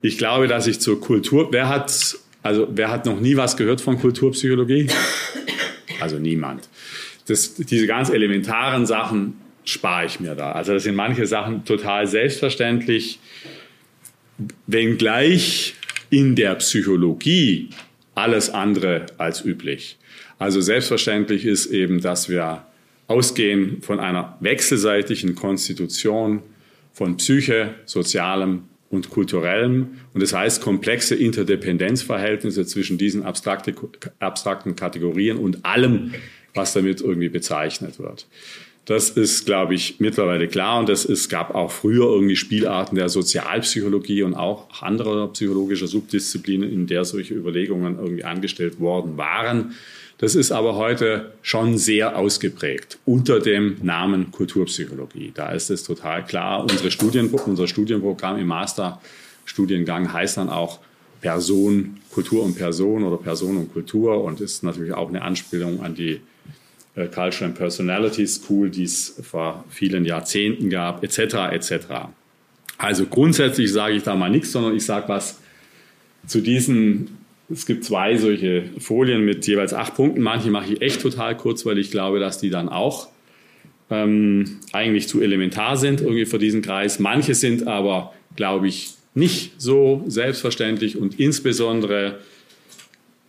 Ich glaube, dass ich zur Kultur, wer hat, also wer hat noch nie was gehört von Kulturpsychologie? Also niemand. Das, diese ganz elementaren Sachen spare ich mir da. Also das sind manche Sachen total selbstverständlich, wenngleich in der Psychologie alles andere als üblich. Also selbstverständlich ist eben, dass wir ausgehen von einer wechselseitigen Konstitution von Psyche, Sozialem und Kulturellem. Und das heißt komplexe Interdependenzverhältnisse zwischen diesen abstrakte, abstrakten Kategorien und allem, was damit irgendwie bezeichnet wird. Das ist, glaube ich, mittlerweile klar. Und es gab auch früher irgendwie Spielarten der Sozialpsychologie und auch anderer psychologischer Subdisziplinen, in der solche Überlegungen irgendwie angestellt worden waren. Das ist aber heute schon sehr ausgeprägt unter dem Namen Kulturpsychologie. Da ist es total klar. Unsere Studien, unser Studienprogramm im Masterstudiengang heißt dann auch Person, Kultur und Person oder Person und Kultur und ist natürlich auch eine Anspielung an die äh, Culture and Personality School, die es vor vielen Jahrzehnten gab, etc. etc. Also grundsätzlich sage ich da mal nichts, sondern ich sage was zu diesen. Es gibt zwei solche Folien mit jeweils acht Punkten. Manche mache ich echt total kurz, weil ich glaube, dass die dann auch ähm, eigentlich zu elementar sind irgendwie für diesen Kreis. Manche sind aber, glaube ich, nicht so selbstverständlich und insbesondere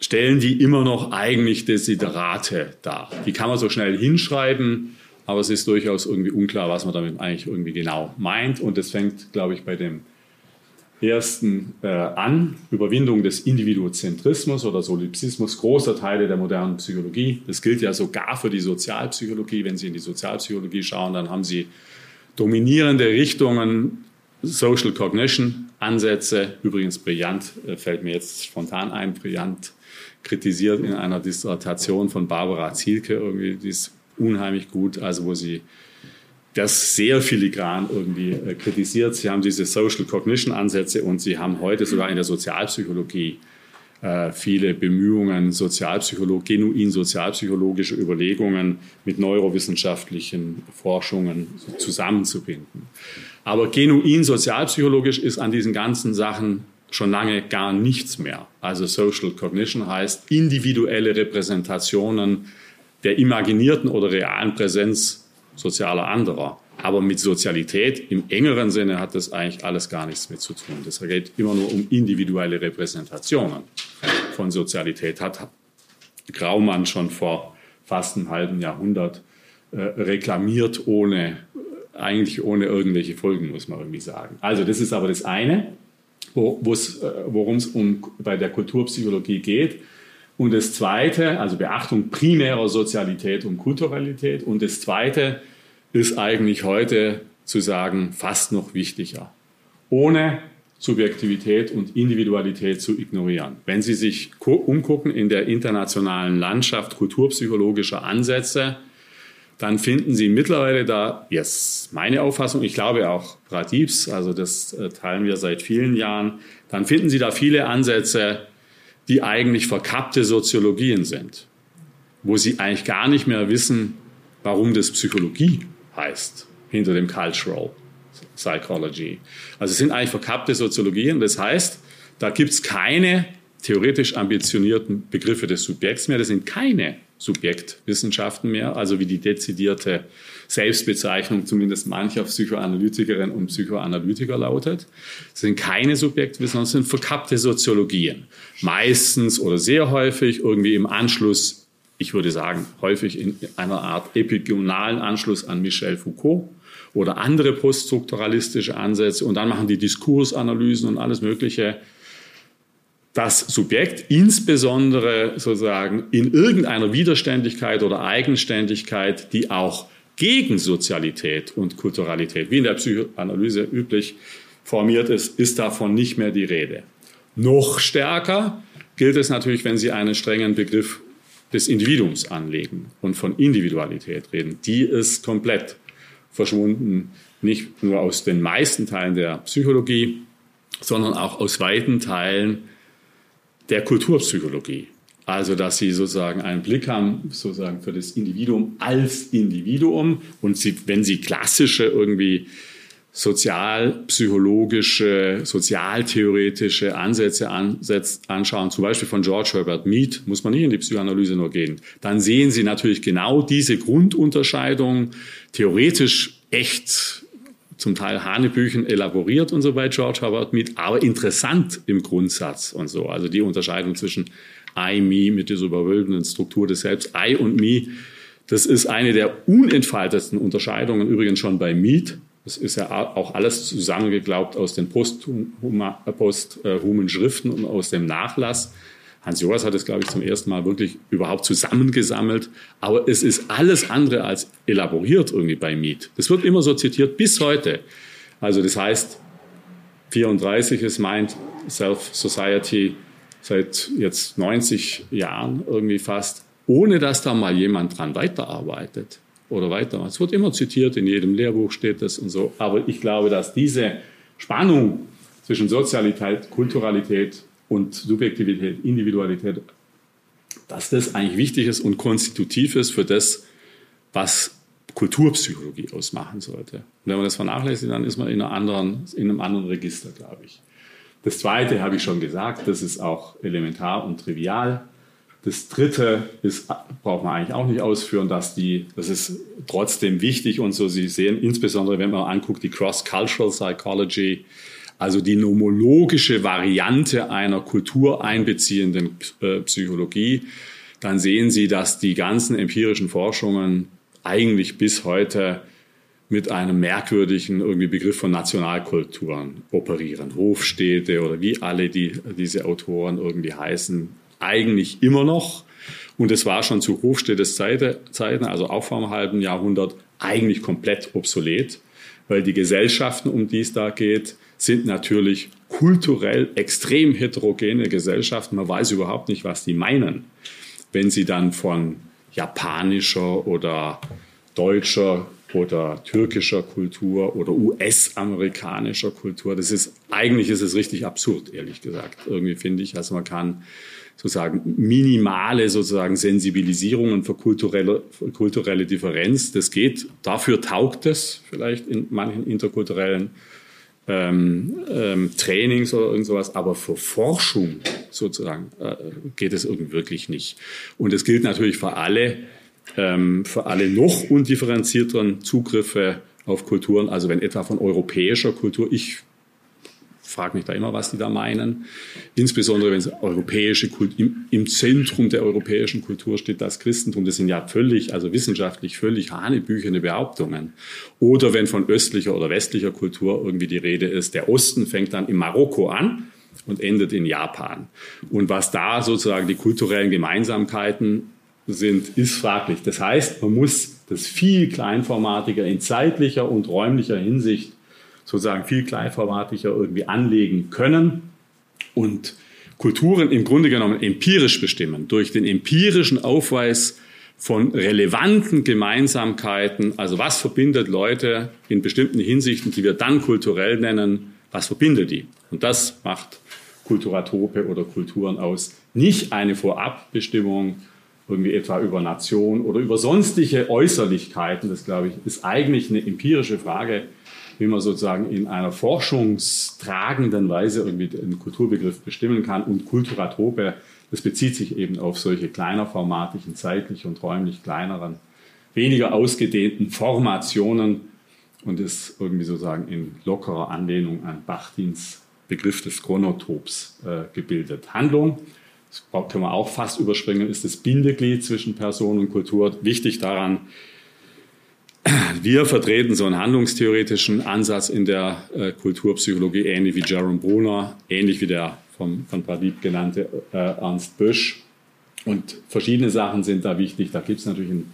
stellen die immer noch eigentlich Desiderate dar. Die kann man so schnell hinschreiben, aber es ist durchaus irgendwie unklar, was man damit eigentlich irgendwie genau meint. Und das fängt, glaube ich, bei dem ersten äh, an, Überwindung des Individuozentrismus oder Solipsismus großer Teile der modernen Psychologie. Das gilt ja sogar für die Sozialpsychologie. Wenn Sie in die Sozialpsychologie schauen, dann haben Sie dominierende Richtungen, Social Cognition Ansätze, übrigens brillant, äh, fällt mir jetzt spontan ein, brillant kritisiert in einer Dissertation von Barbara Zielke irgendwie, die ist unheimlich gut, also wo sie das sehr filigran irgendwie äh, kritisiert. Sie haben diese Social Cognition Ansätze und sie haben heute sogar in der Sozialpsychologie äh, viele Bemühungen, Sozialpsycholog genuin sozialpsychologische Überlegungen mit neurowissenschaftlichen Forschungen zusammenzubinden. Aber genuin sozialpsychologisch ist an diesen ganzen Sachen schon lange gar nichts mehr. Also Social Cognition heißt individuelle Repräsentationen der imaginierten oder realen Präsenz sozialer anderer. Aber mit Sozialität im engeren Sinne hat das eigentlich alles gar nichts mit zu tun. Das geht immer nur um individuelle Repräsentationen von Sozialität. Hat Graumann schon vor fast einem halben Jahrhundert äh, reklamiert, ohne, eigentlich ohne irgendwelche Folgen, muss man irgendwie sagen. Also das ist aber das eine worum es um, bei der Kulturpsychologie geht. Und das Zweite, also Beachtung primärer Sozialität und Kulturalität. Und das Zweite ist eigentlich heute zu sagen, fast noch wichtiger. Ohne Subjektivität und Individualität zu ignorieren. Wenn Sie sich umgucken in der internationalen Landschaft kulturpsychologischer Ansätze, dann finden Sie mittlerweile da, jetzt meine Auffassung, ich glaube auch Pradip's, also das äh, teilen wir seit vielen Jahren, dann finden Sie da viele Ansätze, die eigentlich verkappte Soziologien sind, wo Sie eigentlich gar nicht mehr wissen, warum das Psychologie heißt, hinter dem Cultural Psychology. Also es sind eigentlich verkappte Soziologien, das heißt, da gibt es keine theoretisch ambitionierten Begriffe des Subjekts mehr, das sind keine Subjektwissenschaften mehr, also wie die dezidierte Selbstbezeichnung zumindest mancher Psychoanalytikerinnen und Psychoanalytiker lautet. Das sind keine Subjektwissenschaften, das sind verkappte Soziologien. Meistens oder sehr häufig irgendwie im Anschluss, ich würde sagen, häufig in einer Art epigonalen Anschluss an Michel Foucault oder andere poststrukturalistische Ansätze und dann machen die Diskursanalysen und alles Mögliche das Subjekt insbesondere sozusagen in irgendeiner Widerständigkeit oder Eigenständigkeit, die auch gegen Sozialität und Kulturalität, wie in der Psychoanalyse üblich formiert ist, ist davon nicht mehr die Rede. Noch stärker gilt es natürlich, wenn Sie einen strengen Begriff des Individuums anlegen und von Individualität reden. Die ist komplett verschwunden, nicht nur aus den meisten Teilen der Psychologie, sondern auch aus weiten Teilen der Kulturpsychologie. Also, dass sie sozusagen einen Blick haben, sozusagen für das Individuum als Individuum. Und sie, wenn sie klassische irgendwie sozialpsychologische, sozialtheoretische Ansätze anschauen, zum Beispiel von George Herbert Mead, muss man nicht in die Psychoanalyse nur gehen, dann sehen Sie natürlich genau diese Grundunterscheidung, theoretisch echt zum Teil Hanebüchen elaboriert und so bei George Herbert Mead, aber interessant im Grundsatz und so. Also die Unterscheidung zwischen I, Me mit dieser überwölbenden Struktur des Selbst, I und Me, das ist eine der unentfaltetsten Unterscheidungen übrigens schon bei Mead. Das ist ja auch alles zusammengeglaubt aus den posthumen Post, Schriften und aus dem Nachlass. Hans Joas hat es, glaube ich, zum ersten Mal wirklich überhaupt zusammengesammelt. Aber es ist alles andere als elaboriert irgendwie bei Mead. Das wird immer so zitiert bis heute. Also das heißt, 34 ist Mind Self Society seit jetzt 90 Jahren irgendwie fast, ohne dass da mal jemand dran weiterarbeitet oder weiter. Es wird immer zitiert, in jedem Lehrbuch steht das und so. Aber ich glaube, dass diese Spannung zwischen Sozialität, Kulturalität und Subjektivität, Individualität, dass das eigentlich wichtig ist und konstitutiv ist für das, was Kulturpsychologie ausmachen sollte. Und wenn man das vernachlässigt, dann ist man in, anderen, in einem anderen Register, glaube ich. Das Zweite habe ich schon gesagt, das ist auch elementar und trivial. Das Dritte ist, braucht man eigentlich auch nicht ausführen, dass die, das ist trotzdem wichtig und so. Sie sehen insbesondere, wenn man anguckt, die Cross-Cultural Psychology, also die nomologische Variante einer kultureinbeziehenden äh, Psychologie, dann sehen Sie, dass die ganzen empirischen Forschungen eigentlich bis heute mit einem merkwürdigen irgendwie Begriff von Nationalkulturen operieren. Hofstädte oder wie alle die, diese Autoren irgendwie heißen, eigentlich immer noch. Und es war schon zu Hofstädtes Zeiten, also auch vor einem halben Jahrhundert, eigentlich komplett obsolet, weil die Gesellschaften, um die es da geht, sind natürlich kulturell extrem heterogene Gesellschaften. Man weiß überhaupt nicht, was die meinen, wenn sie dann von japanischer oder deutscher oder türkischer Kultur oder US-amerikanischer Kultur. Das ist, eigentlich ist es richtig absurd, ehrlich gesagt. Irgendwie finde ich, also man kann sozusagen minimale sozusagen Sensibilisierungen für kulturelle, für kulturelle Differenz. Das geht. Dafür taugt es vielleicht in manchen interkulturellen ähm, ähm, Trainings oder irgend sowas, aber für Forschung sozusagen äh, geht es irgendwie wirklich nicht. Und es gilt natürlich für alle, ähm, für alle noch undifferenzierteren Zugriffe auf Kulturen. Also wenn etwa von europäischer Kultur, ich frage mich da immer, was die da meinen. Insbesondere wenn es europäische Kultur, im, im, Zentrum der europäischen Kultur steht das Christentum. Das sind ja völlig, also wissenschaftlich völlig hanebüchene Behauptungen. Oder wenn von östlicher oder westlicher Kultur irgendwie die Rede ist, der Osten fängt dann in Marokko an und endet in Japan. Und was da sozusagen die kulturellen Gemeinsamkeiten sind, ist fraglich. Das heißt, man muss das viel kleinformatiger in zeitlicher und räumlicher Hinsicht sozusagen viel kleinformatiger irgendwie anlegen können und Kulturen im Grunde genommen empirisch bestimmen, durch den empirischen Aufweis von relevanten Gemeinsamkeiten, also was verbindet Leute in bestimmten Hinsichten, die wir dann kulturell nennen, was verbindet die? Und das macht Kulturatope oder Kulturen aus. Nicht eine Vorabbestimmung irgendwie etwa über Nation oder über sonstige Äußerlichkeiten. Das, glaube ich, ist eigentlich eine empirische Frage, wie man sozusagen in einer forschungstragenden Weise irgendwie einen Kulturbegriff bestimmen kann. Und Kulturatope, das bezieht sich eben auf solche kleinerformatigen, zeitlich und räumlich kleineren, weniger ausgedehnten Formationen und ist irgendwie sozusagen in lockerer Anlehnung an Bachtins Begriff des Chronotops äh, gebildet. Handlung, das können wir auch fast überspringen, ist das Bindeglied zwischen Person und Kultur. Wichtig daran, wir vertreten so einen handlungstheoretischen Ansatz in der äh, Kulturpsychologie, ähnlich wie Jerome Brunner, ähnlich wie der vom, von Pradip genannte äh, Ernst Bösch. Und verschiedene Sachen sind da wichtig. Da gibt es natürlich einen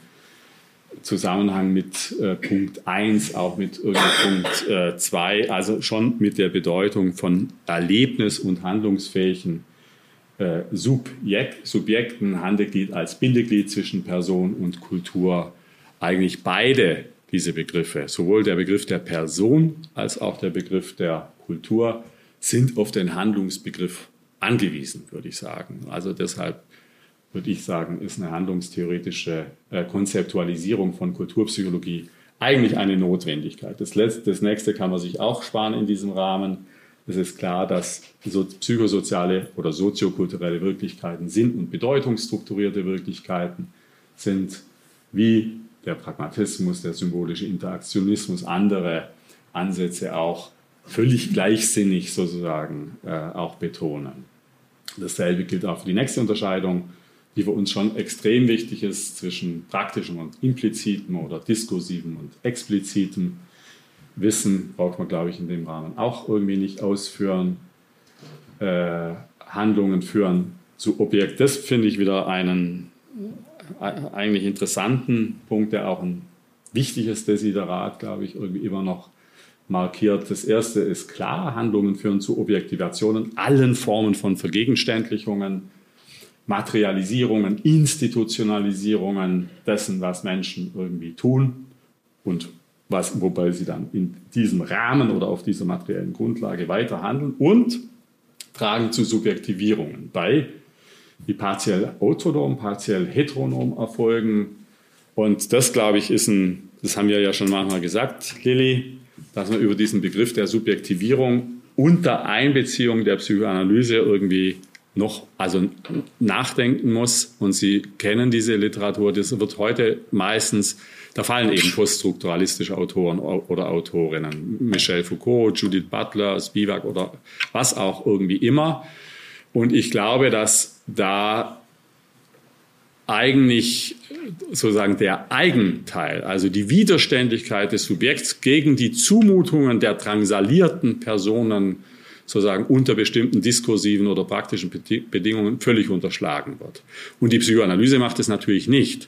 Zusammenhang mit äh, Punkt 1, auch mit Punkt 2, äh, also schon mit der Bedeutung von Erlebnis- und handlungsfähigen äh, Subjekt, Subjekten, Handeglied als Bindeglied zwischen Person und Kultur eigentlich beide diese Begriffe, sowohl der Begriff der Person als auch der Begriff der Kultur, sind auf den Handlungsbegriff angewiesen, würde ich sagen. Also deshalb würde ich sagen, ist eine handlungstheoretische äh, Konzeptualisierung von Kulturpsychologie eigentlich eine Notwendigkeit. Das, letzte, das nächste kann man sich auch sparen in diesem Rahmen. Es ist klar, dass so psychosoziale oder soziokulturelle Wirklichkeiten sind und bedeutungsstrukturierte Wirklichkeiten sind, wie der Pragmatismus, der symbolische Interaktionismus, andere Ansätze auch völlig gleichsinnig sozusagen äh, auch betonen. Dasselbe gilt auch für die nächste Unterscheidung, die für uns schon extrem wichtig ist zwischen praktischem und implizitem oder diskursivem und explizitem Wissen. Braucht man, glaube ich, in dem Rahmen auch irgendwie nicht ausführen. Äh, Handlungen führen zu Objekt. Das finde ich wieder einen eigentlich interessanten Punkt, der auch ein wichtiges Desiderat, glaube ich, irgendwie immer noch markiert. Das erste ist klar, Handlungen führen zu Objektivationen, allen Formen von Vergegenständlichungen, Materialisierungen, Institutionalisierungen dessen, was Menschen irgendwie tun und was, wobei sie dann in diesem Rahmen oder auf dieser materiellen Grundlage weiter handeln und tragen zu Subjektivierungen bei, die partiell autonom, partiell heteronom erfolgen. Und das, glaube ich, ist ein, das haben wir ja schon manchmal gesagt, Lilly, dass man über diesen Begriff der Subjektivierung unter Einbeziehung der Psychoanalyse irgendwie noch also nachdenken muss. Und Sie kennen diese Literatur, das wird heute meistens, da fallen eben poststrukturalistische Autoren oder Autorinnen, Michel Foucault, Judith Butler, Spivak oder was auch irgendwie immer. Und ich glaube, dass da eigentlich sozusagen der Eigenteil, also die Widerständigkeit des Subjekts gegen die Zumutungen der drangsalierten Personen sozusagen unter bestimmten diskursiven oder praktischen Bedingungen völlig unterschlagen wird. Und die Psychoanalyse macht es natürlich nicht.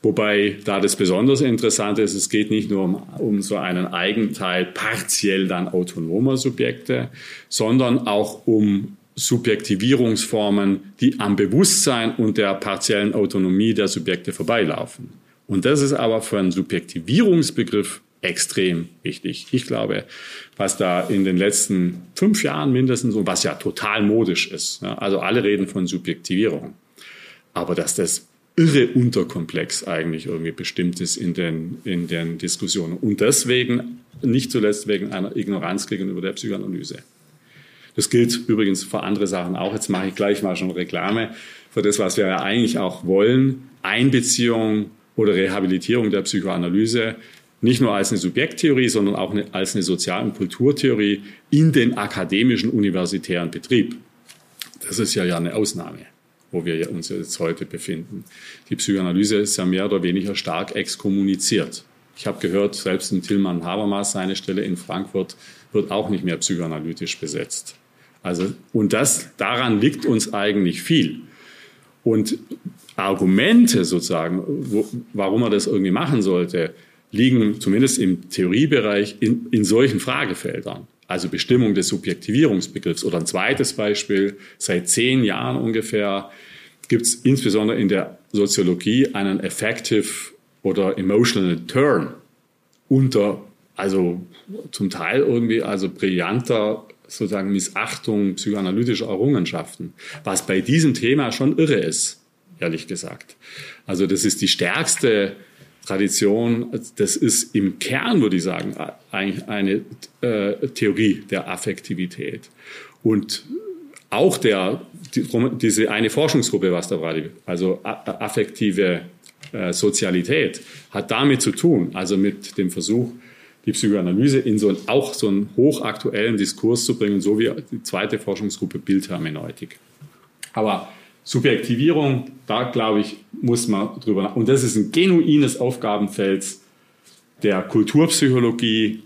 Wobei da das besonders Interessante ist, es geht nicht nur um, um so einen Eigenteil partiell dann autonomer Subjekte, sondern auch um Subjektivierungsformen, die am Bewusstsein und der partiellen Autonomie der Subjekte vorbeilaufen. Und das ist aber für einen Subjektivierungsbegriff extrem wichtig. Ich glaube, was da in den letzten fünf Jahren mindestens und was ja total modisch ist, also alle reden von Subjektivierung, aber dass das irre unterkomplex eigentlich irgendwie bestimmt ist in den, in den Diskussionen und deswegen, nicht zuletzt wegen einer Ignoranz gegenüber der Psychoanalyse. Das gilt übrigens für andere Sachen auch. Jetzt mache ich gleich mal schon Reklame für das, was wir ja eigentlich auch wollen. Einbeziehung oder Rehabilitierung der Psychoanalyse nicht nur als eine Subjekttheorie, sondern auch als eine Sozial- und Kulturtheorie in den akademischen universitären Betrieb. Das ist ja, ja eine Ausnahme, wo wir uns jetzt heute befinden. Die Psychoanalyse ist ja mehr oder weniger stark exkommuniziert. Ich habe gehört, selbst ein Tillmann Habermas, seine Stelle in Frankfurt, wird auch nicht mehr psychoanalytisch besetzt. Also, und das, daran liegt uns eigentlich viel. Und Argumente sozusagen, wo, warum man das irgendwie machen sollte, liegen zumindest im Theoriebereich in, in solchen Fragefeldern. Also Bestimmung des Subjektivierungsbegriffs. Oder ein zweites Beispiel, seit zehn Jahren ungefähr gibt es insbesondere in der Soziologie einen Effective oder Emotional Turn unter, also zum Teil irgendwie, also brillanter sozusagen Missachtung psychoanalytischer Errungenschaften, was bei diesem Thema schon irre ist, ehrlich gesagt. Also das ist die stärkste Tradition, das ist im Kern, würde ich sagen, eine äh, Theorie der Affektivität. Und auch der, die, diese eine Forschungsgruppe, was da war, also affektive äh, Sozialität, hat damit zu tun, also mit dem Versuch, die Psychoanalyse in so ein, auch so einen hochaktuellen Diskurs zu bringen, so wie die zweite Forschungsgruppe Bildhermeneutik. Aber Subjektivierung, da glaube ich, muss man drüber nach. Und das ist ein genuines Aufgabenfeld der Kulturpsychologie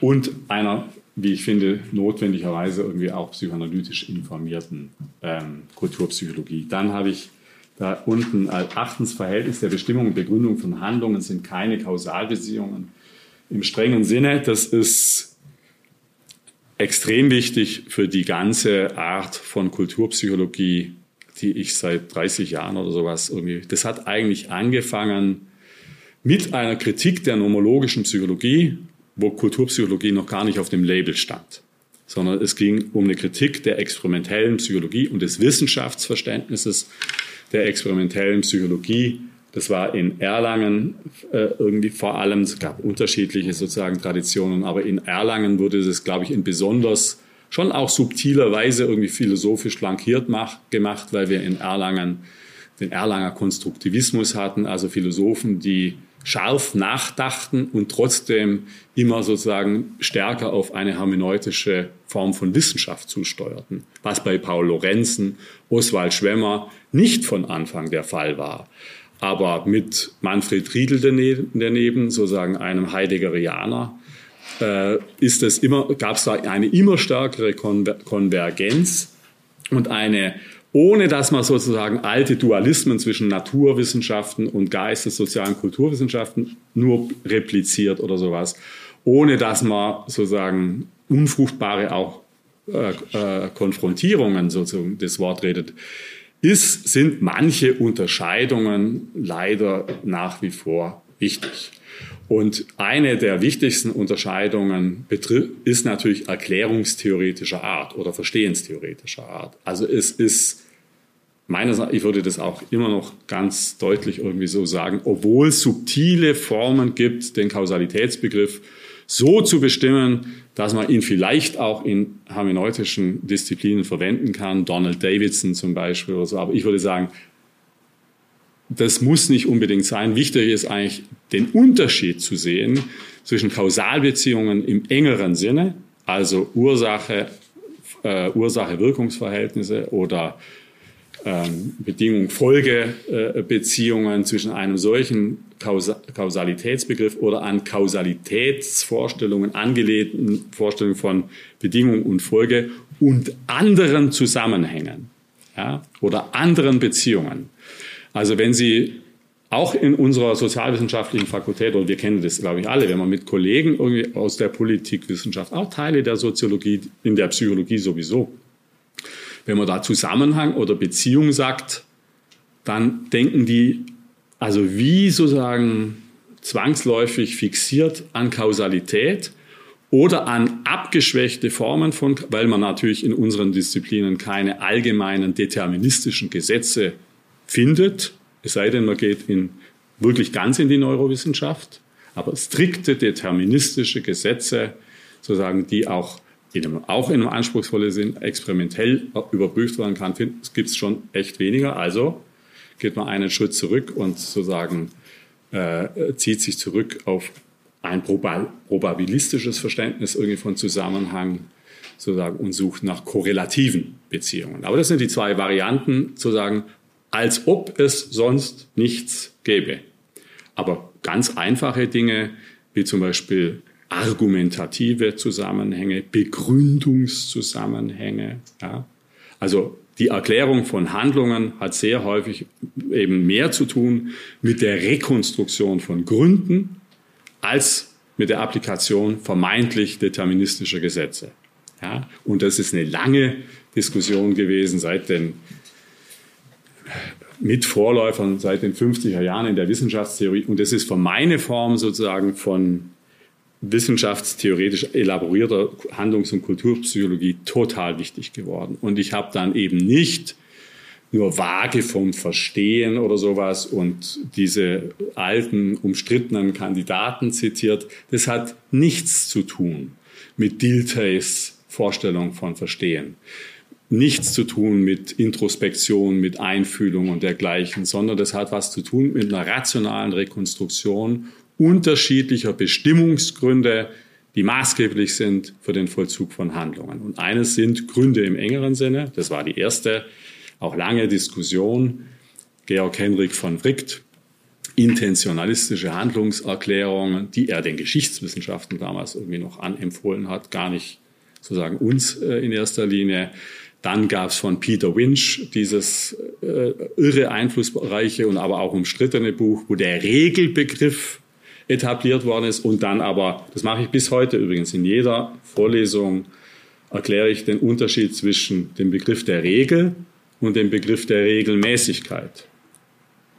und einer, wie ich finde, notwendigerweise irgendwie auch psychoanalytisch informierten ähm, Kulturpsychologie. Dann habe ich da unten achtens Verhältnis der Bestimmung und Begründung von Handlungen sind keine Kausalbeziehungen im strengen Sinne. Das ist extrem wichtig für die ganze Art von Kulturpsychologie, die ich seit 30 Jahren oder sowas irgendwie, das hat eigentlich angefangen mit einer Kritik der nomologischen Psychologie, wo Kulturpsychologie noch gar nicht auf dem Label stand, sondern es ging um eine Kritik der experimentellen Psychologie und des Wissenschaftsverständnisses der experimentellen Psychologie Das war in Erlangen äh, irgendwie vor allem, es gab unterschiedliche sozusagen Traditionen, aber in Erlangen wurde das, glaube ich, in besonders schon auch subtiler Weise irgendwie philosophisch flankiert mach, gemacht, weil wir in Erlangen den Erlanger Konstruktivismus hatten, also Philosophen, die scharf nachdachten und trotzdem immer sozusagen stärker auf eine hermeneutische Form von Wissenschaft zusteuerten, was bei Paul Lorenzen, Oswald Schwemmer nicht von Anfang der Fall war. Aber mit Manfred Riedel daneben, sozusagen einem Heideggerianer, äh, ist es immer, gab es da eine immer stärkere Konvergenz und eine ohne dass man sozusagen alte Dualismen zwischen Naturwissenschaften und Geistes-, sozialen Kulturwissenschaften nur repliziert oder sowas, ohne dass man sozusagen unfruchtbare auch äh, äh, Konfrontierungen sozusagen das Wort redet, ist, sind manche Unterscheidungen leider nach wie vor wichtig. Und eine der wichtigsten Unterscheidungen ist natürlich erklärungstheoretischer Art oder verstehenstheoretischer Art. Also es ist meines ich würde das auch immer noch ganz deutlich irgendwie so sagen, obwohl es subtile Formen gibt, den Kausalitätsbegriff so zu bestimmen, dass man ihn vielleicht auch in hermeneutischen Disziplinen verwenden kann, Donald Davidson zum Beispiel oder so. Aber ich würde sagen, das muss nicht unbedingt sein. Wichtig ist eigentlich, den Unterschied zu sehen zwischen Kausalbeziehungen im engeren Sinne, also Ursache, äh, Ursache-Wirkungsverhältnisse oder ähm, Bedingung, Folgebeziehungen zwischen einem solchen Kausalitätsbegriff oder an Kausalitätsvorstellungen angelehnten Vorstellungen von Bedingung und Folge und anderen Zusammenhängen ja, oder anderen Beziehungen. Also wenn Sie auch in unserer sozialwissenschaftlichen Fakultät, und wir kennen das, glaube ich, alle, wenn man mit Kollegen irgendwie aus der Politikwissenschaft, auch Teile der Soziologie, in der Psychologie sowieso, wenn man da Zusammenhang oder Beziehung sagt, dann denken die, also wie sozusagen zwangsläufig fixiert an Kausalität oder an abgeschwächte Formen von, weil man natürlich in unseren Disziplinen keine allgemeinen deterministischen Gesetze findet, es sei denn, man geht in, wirklich ganz in die Neurowissenschaft, aber strikte deterministische Gesetze, sozusagen, die auch in einem, auch in einem anspruchsvollen Sinn experimentell überprüft werden kann, gibt es schon echt weniger. Also geht man einen Schritt zurück und sozusagen äh, zieht sich zurück auf ein probabilistisches Verständnis irgendwie von Zusammenhang sozusagen und sucht nach korrelativen Beziehungen. Aber das sind die zwei Varianten, sozusagen, als ob es sonst nichts gäbe. Aber ganz einfache Dinge, wie zum Beispiel argumentative Zusammenhänge, Begründungszusammenhänge. Ja. Also die Erklärung von Handlungen hat sehr häufig eben mehr zu tun mit der Rekonstruktion von Gründen als mit der Applikation vermeintlich deterministischer Gesetze. Ja. Und das ist eine lange Diskussion gewesen seit den mit Vorläufern seit den 50er Jahren in der Wissenschaftstheorie. Und das ist für meine Form sozusagen von wissenschaftstheoretisch elaborierter Handlungs- und Kulturpsychologie total wichtig geworden. Und ich habe dann eben nicht nur vage vom Verstehen oder sowas und diese alten, umstrittenen Kandidaten zitiert. Das hat nichts zu tun mit Diltheys Vorstellung von Verstehen. Nichts zu tun mit Introspektion, mit Einfühlung und dergleichen, sondern das hat was zu tun mit einer rationalen Rekonstruktion unterschiedlicher Bestimmungsgründe, die maßgeblich sind für den Vollzug von Handlungen. Und eines sind Gründe im engeren Sinne. Das war die erste, auch lange Diskussion. Georg Henrik von Wright, intentionalistische Handlungserklärungen, die er den Geschichtswissenschaften damals irgendwie noch anempfohlen hat, gar nicht sozusagen uns äh, in erster Linie. Dann gab es von Peter Winch dieses äh, irre einflussreiche und aber auch umstrittene Buch, wo der Regelbegriff etabliert worden ist und dann aber, das mache ich bis heute übrigens, in jeder Vorlesung erkläre ich den Unterschied zwischen dem Begriff der Regel und dem Begriff der Regelmäßigkeit.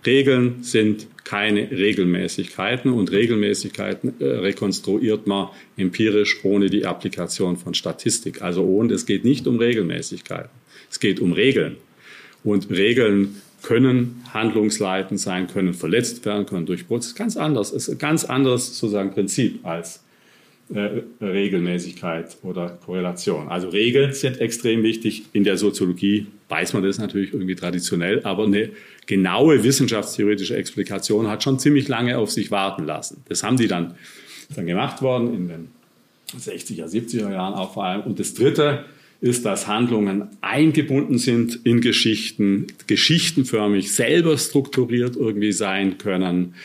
Regeln sind keine Regelmäßigkeiten und Regelmäßigkeiten äh, rekonstruiert man empirisch ohne die Applikation von Statistik. Also ohne, es geht nicht um Regelmäßigkeiten. Es geht um Regeln. Und Regeln können handlungsleitend sein, können verletzt werden, können durchbrutzen. Ganz anders. Ist ein ganz anderes sozusagen Prinzip als äh, Regelmäßigkeit oder Korrelation. Also Regeln sind extrem wichtig. In der Soziologie weiß man das natürlich irgendwie traditionell, aber eine genaue wissenschaftstheoretische Explikation hat schon ziemlich lange auf sich warten lassen. Das haben die dann, dann gemacht worden in den 60er, 70er Jahren auch vor allem. Und das Dritte ist, dass Handlungen eingebunden sind in Geschichten, geschichtenförmig selber strukturiert irgendwie sein können.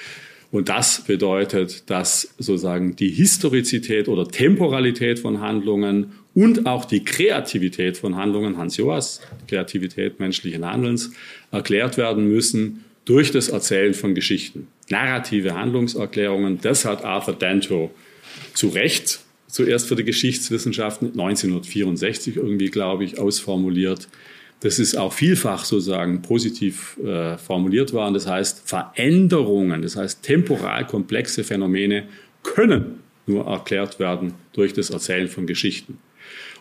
Und das bedeutet, dass sozusagen die Historizität oder Temporalität von Handlungen und auch die Kreativität von Handlungen, Hans Joas, Kreativität menschlichen Handelns, erklärt werden müssen durch das Erzählen von Geschichten. Narrative Handlungserklärungen, das hat Arthur Danto zu Recht zuerst für die Geschichtswissenschaften 1964 irgendwie, glaube ich, ausformuliert. Das ist auch vielfach sozusagen positiv äh, formuliert worden. Das heißt, Veränderungen, das heißt temporal komplexe Phänomene können nur erklärt werden durch das Erzählen von Geschichten.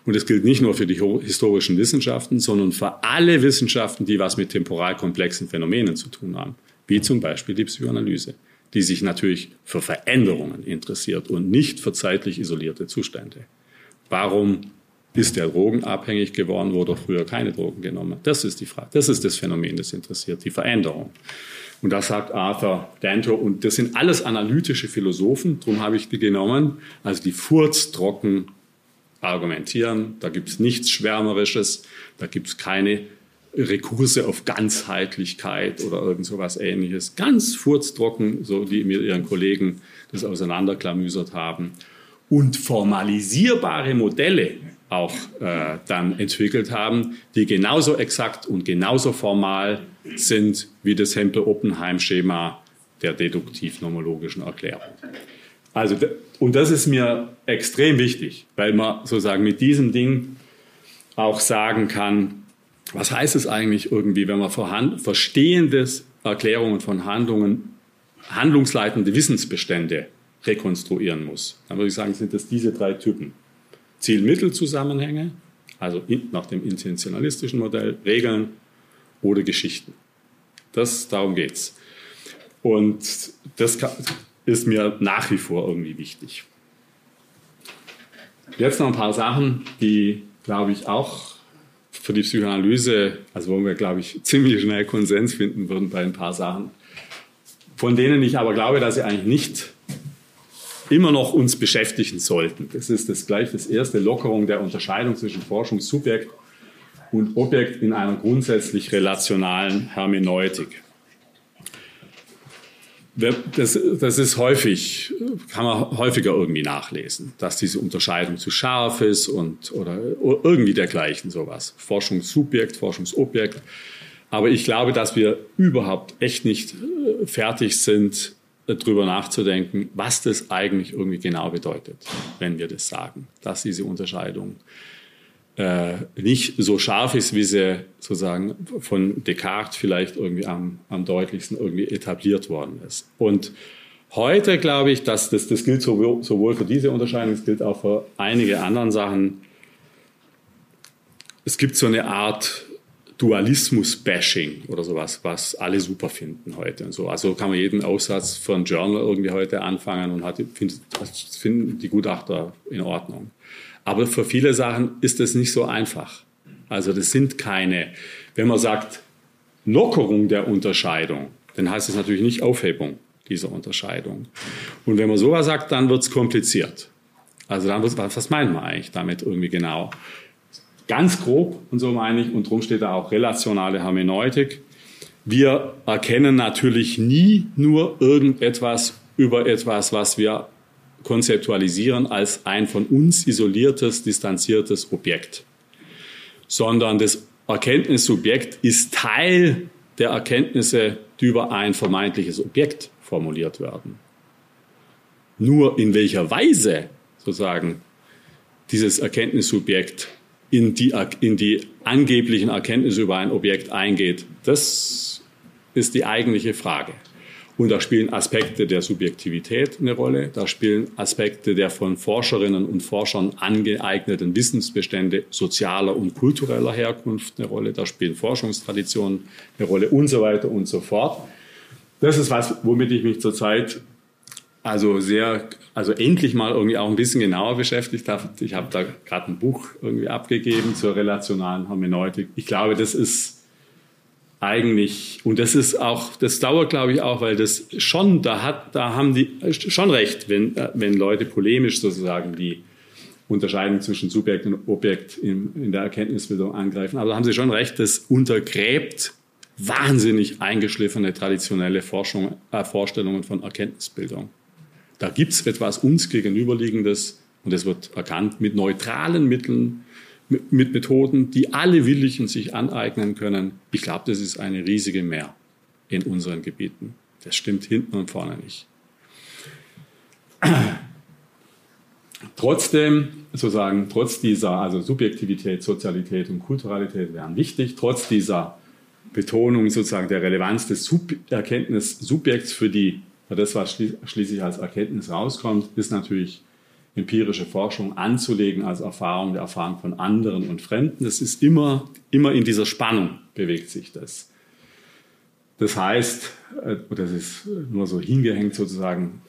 Und das gilt nicht nur für die historischen Wissenschaften, sondern für alle Wissenschaften, die was mit temporal komplexen Phänomenen zu tun haben, wie zum Beispiel die Psychoanalyse, die sich natürlich für Veränderungen interessiert und nicht für zeitlich isolierte Zustände. Warum ist der drogenabhängig geworden, wo er früher keine Drogen genommen? Das ist die Frage. Das ist das Phänomen, das interessiert, die Veränderung. Und das sagt Arthur Danto. Und das sind alles analytische Philosophen. Darum habe ich die genommen. Also die furztrocken argumentieren. Da gibt es nichts Schwärmerisches. Da gibt es keine Rekurse auf Ganzheitlichkeit oder irgend so was ähnliches. Ganz furztrocken, so wie mir ihren Kollegen das auseinanderklamüsert haben. Und formalisierbare Modelle auch äh, dann entwickelt haben, die genauso exakt und genauso formal sind wie das Hempel-Oppenheim-Schema der deduktiv-nomologischen Erklärung. Also, und das ist mir extrem wichtig, weil man sozusagen mit diesem Ding auch sagen kann, was heißt es eigentlich irgendwie, wenn man verstehendes Erklärungen von Handlungen, handlungsleitende Wissensbestände rekonstruieren muss? Dann würde ich sagen, sind das diese drei Typen. Ziel-Mittel-Zusammenhänge, also nach dem intentionalistischen Modell, Regeln oder Geschichten. Das, darum geht's. Und das ist mir nach wie vor irgendwie wichtig. Jetzt noch ein paar Sachen, die, glaube ich, auch für die Psychoanalyse, also wo wir, glaube ich, ziemlich schnell Konsens finden würden bei ein paar Sachen, von denen ich aber glaube, dass sie eigentlich nicht immer noch uns beschäftigen sollten. Das ist das gleich das erste Lockerung der Unterscheidung zwischen Forschungssubjekt und Objekt in einer grundsätzlich relationalen Hermeneutik. Das, das ist häufig, kann man häufiger irgendwie nachlesen, dass diese Unterscheidung zu scharf ist und oder irgendwie dergleichen sowas. Forschungssubjekt, Forschungsobjekt. Aber ich glaube, dass wir überhaupt echt nicht äh, fertig sind, darüber nachzudenken, was das eigentlich irgendwie genau bedeutet, wenn wir das sagen, dass diese Unterscheidung äh, nicht so scharf ist, wie sie sozusagen von Descartes vielleicht irgendwie am, am deutlichsten irgendwie etabliert worden ist. Und heute glaube ich, dass das, das gilt sowohl, sowohl für diese Unterscheidung, es gilt auch für einige anderen Sachen. Es gibt so eine Art Dualismus-Bashing oder sowas, was alle super finden heute und so. Also kann man jeden Aussatz von Journal irgendwie heute anfangen und hat, findet, finden die Gutachter in Ordnung. Aber für viele Sachen ist es nicht so einfach. Also das sind keine, wenn man sagt Lockerung der Unterscheidung, dann heißt es natürlich nicht Aufhebung dieser Unterscheidung. Und wenn man sowas sagt, dann wird es kompliziert. Also dann wird, was meint man eigentlich damit irgendwie genau? Ganz grob, und so meine ich, und darum steht da auch relationale Hermeneutik. Wir erkennen natürlich nie nur irgendetwas über etwas, was wir konzeptualisieren als ein von uns isoliertes, distanziertes Objekt, sondern das Erkenntnissubjekt ist Teil der Erkenntnisse, die über ein vermeintliches Objekt formuliert werden. Nur in welcher Weise sozusagen dieses Erkenntnissubjekt in die, in die angeblichen Erkenntnisse über ein Objekt eingeht, das ist die eigentliche Frage. Und da spielen Aspekte der Subjektivität eine Rolle, da spielen Aspekte der von Forscherinnen und Forschern angeeigneten Wissensbestände sozialer und kultureller Herkunft eine Rolle, da spielen Forschungstraditionen eine Rolle und so weiter und so fort. Das ist was, womit ich mich zurzeit also sehr, also endlich mal irgendwie auch ein bisschen genauer beschäftigt habe. Ich habe da gerade ein Buch irgendwie abgegeben zur relationalen Hermeneutik. Ich glaube, das ist eigentlich, und das ist auch, das dauert, glaube ich, auch, weil das schon, da hat, da haben die schon recht, wenn, äh, wenn Leute polemisch sozusagen die Unterscheidung zwischen Subjekt und Objekt in, in der Erkenntnisbildung angreifen. Aber da haben sie schon recht, das untergräbt wahnsinnig eingeschliffene traditionelle Forschung, äh, Vorstellungen von Erkenntnisbildung. Da gibt es etwas uns gegenüberliegendes und es wird erkannt mit neutralen Mitteln, mit Methoden, die alle Willigen sich aneignen können. Ich glaube, das ist eine riesige Mehr in unseren Gebieten. Das stimmt hinten und vorne nicht. Trotzdem, sozusagen, trotz dieser, also Subjektivität, Sozialität und Kulturalität wären wichtig, trotz dieser Betonung sozusagen der Relevanz des Sub Erkenntnissubjekts für die, für das, was schließlich als Erkenntnis rauskommt, ist natürlich empirische Forschung anzulegen als Erfahrung, der Erfahrung von anderen und Fremden. Das ist immer, immer in dieser Spannung bewegt sich das. Das heißt, äh, das ist nur so hingehängt sozusagen,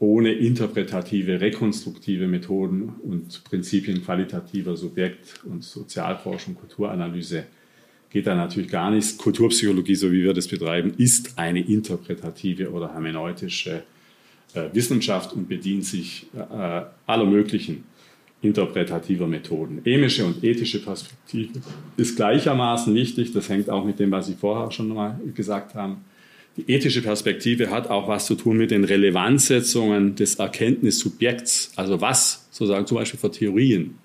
ohne interpretative, rekonstruktive Methoden und Prinzipien qualitativer Subjekt- und Sozialforschung, Kulturanalyse geht da natürlich gar nichts. Kulturpsychologie, so wie wir das betreiben, ist eine interpretative oder hermeneutische Wissenschaft und bedient sich äh, aller möglichen interpretativer Methoden. Emische und ethische Perspektive ist gleichermaßen wichtig. Das hängt auch mit dem, was Sie vorher schon mal gesagt haben. Die ethische Perspektive hat auch was zu tun mit den Relevanzsetzungen des Erkenntnissubjekts. Also was sozusagen zum Beispiel für Theorien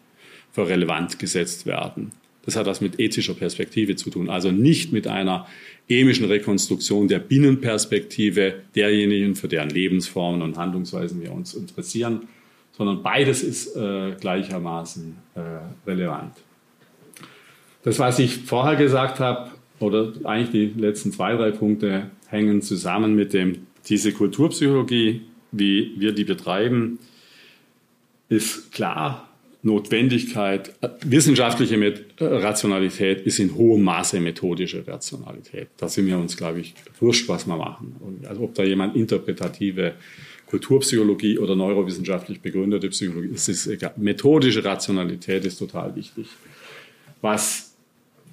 für relevant gesetzt werden. Das hat was mit ethischer Perspektive zu tun. Also nicht mit einer emischen Rekonstruktion der Binnenperspektive derjenigen, für deren Lebensformen und Handlungsweisen wir uns interessieren, sondern beides ist äh, gleichermaßen äh, relevant. Das, was ich vorher gesagt habe, oder eigentlich die letzten zwei, drei Punkte hängen zusammen mit dem, diese Kulturpsychologie, wie wir die betreiben, ist klar, Notwendigkeit, wissenschaftliche Rationalität ist in hohem Maße methodische Rationalität. Da sind wir uns, glaube ich, wurscht, was wir machen. Und also ob da jemand interpretative Kulturpsychologie oder neurowissenschaftlich begründete Psychologie, das ist egal. Methodische Rationalität ist total wichtig. Was,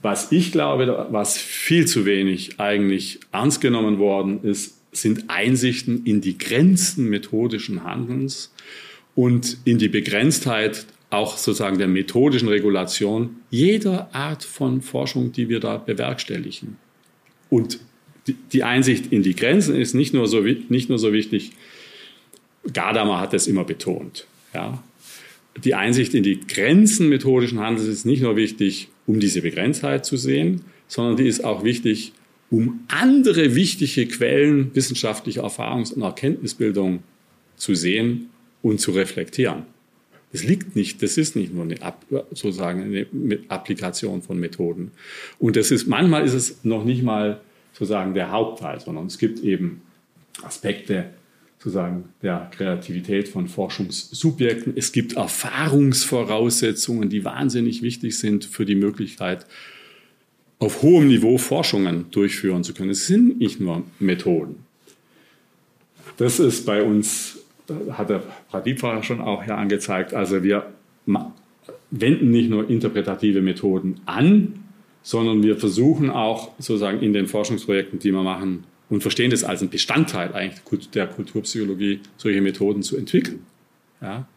was ich glaube, was viel zu wenig eigentlich ernst genommen worden ist, sind Einsichten in die Grenzen methodischen Handelns und in die Begrenztheit auch sozusagen der methodischen Regulation jeder Art von Forschung, die wir da bewerkstelligen. Und die Einsicht in die Grenzen ist nicht nur so, nicht nur so wichtig, Gadamer hat das immer betont. Ja. Die Einsicht in die Grenzen methodischen Handels ist nicht nur wichtig, um diese Begrenztheit zu sehen, sondern die ist auch wichtig, um andere wichtige Quellen wissenschaftlicher Erfahrungs- und Erkenntnisbildung zu sehen und zu reflektieren. Es liegt nicht, das ist nicht nur eine, sozusagen eine Applikation von Methoden. Und das ist, manchmal ist es noch nicht mal sozusagen der Hauptteil, sondern es gibt eben Aspekte sozusagen der Kreativität von Forschungssubjekten. Es gibt Erfahrungsvoraussetzungen, die wahnsinnig wichtig sind für die Möglichkeit, auf hohem Niveau Forschungen durchführen zu können. Es sind nicht nur Methoden. Das ist bei uns hat der Pradip vorher schon auch hier angezeigt. Also wir wenden nicht nur interpretative Methoden an, sondern wir versuchen auch sozusagen in den Forschungsprojekten, die wir machen, und verstehen das als ein Bestandteil eigentlich der Kulturpsychologie, solche Methoden zu entwickeln. Ja?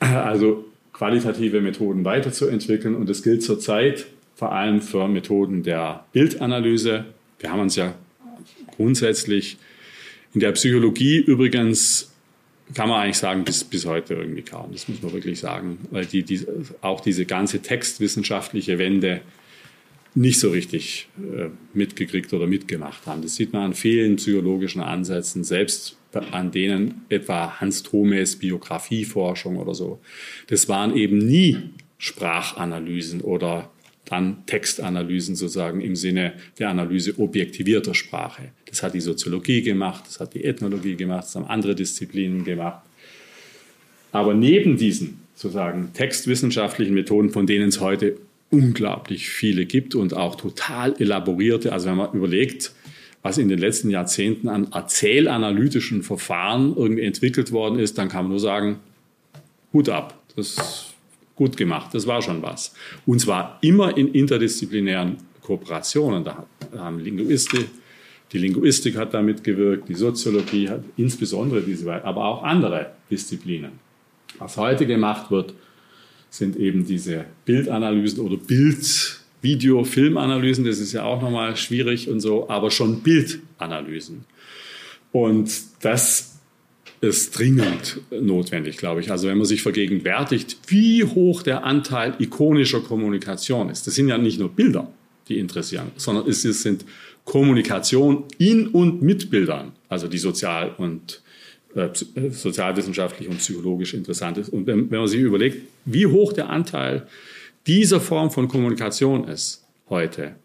Also qualitative Methoden weiterzuentwickeln und das gilt zurzeit vor allem für Methoden der Bildanalyse. Wir haben uns ja grundsätzlich in der Psychologie übrigens kann man eigentlich sagen, bis, bis heute irgendwie kaum. Das muss man wirklich sagen, weil die, die, auch diese ganze textwissenschaftliche Wende nicht so richtig äh, mitgekriegt oder mitgemacht haben. Das sieht man an vielen psychologischen Ansätzen, selbst an denen etwa Hans Thomes Biografieforschung oder so. Das waren eben nie Sprachanalysen oder dann Textanalysen sozusagen im Sinne der Analyse objektivierter Sprache. Das hat die Soziologie gemacht, das hat die Ethnologie gemacht, das haben andere Disziplinen gemacht. Aber neben diesen sozusagen textwissenschaftlichen Methoden, von denen es heute unglaublich viele gibt und auch total elaborierte, also wenn man überlegt, was in den letzten Jahrzehnten an erzählanalytischen Verfahren irgendwie entwickelt worden ist, dann kann man nur sagen, Hut ab. Das gut gemacht. Das war schon was. Und zwar immer in interdisziplinären Kooperationen. Da haben Linguistik, die Linguistik hat da mitgewirkt, die Soziologie hat insbesondere diese, aber auch andere Disziplinen. Was heute gemacht wird, sind eben diese Bildanalysen oder Bild, Video, Filmanalysen. Das ist ja auch nochmal schwierig und so, aber schon Bildanalysen. Und das ist dringend notwendig, glaube ich. Also wenn man sich vergegenwärtigt, wie hoch der Anteil ikonischer Kommunikation ist. Das sind ja nicht nur Bilder, die interessieren, sondern es sind Kommunikation in und mit Bildern, also die sozial und äh, sozialwissenschaftlich und psychologisch interessant ist. Und wenn, wenn man sich überlegt, wie hoch der Anteil dieser Form von Kommunikation ist heute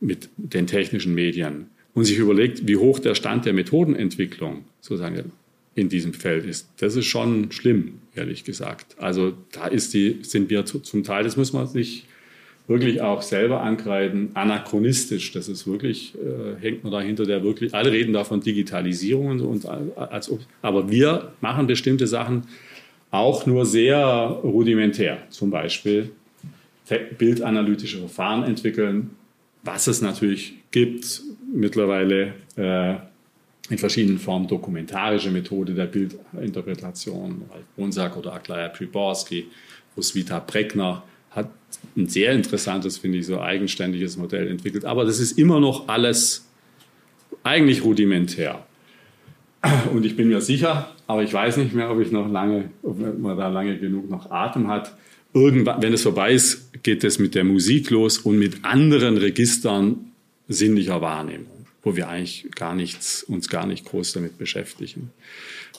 mit den technischen Medien und sich überlegt, wie hoch der Stand der Methodenentwicklung sozusagen in diesem Feld ist, das ist schon schlimm, ehrlich gesagt. Also da ist die, sind wir zum Teil, das muss man sich wirklich auch selber ankreiden, anachronistisch. Das ist wirklich, äh, hängt man dahinter, der wirklich, alle reden da von Digitalisierung und, und als ob, aber wir machen bestimmte Sachen auch nur sehr rudimentär. Zum Beispiel bildanalytische Verfahren entwickeln, was es natürlich gibt mittlerweile äh, in verschiedenen Formen dokumentarische Methode der Bildinterpretation, Ralf Bonsack oder Aklaya Przyborski, Roswitha Breckner hat ein sehr interessantes, finde ich, so eigenständiges Modell entwickelt. Aber das ist immer noch alles eigentlich rudimentär. Und ich bin mir sicher, aber ich weiß nicht mehr, ob ich noch lange, ob man da lange genug noch Atem hat. Irgendwann, wenn es vorbei ist, geht es mit der Musik los und mit anderen Registern sinnlicher Wahrnehmung wo wir eigentlich gar nichts, uns gar nicht groß damit beschäftigen.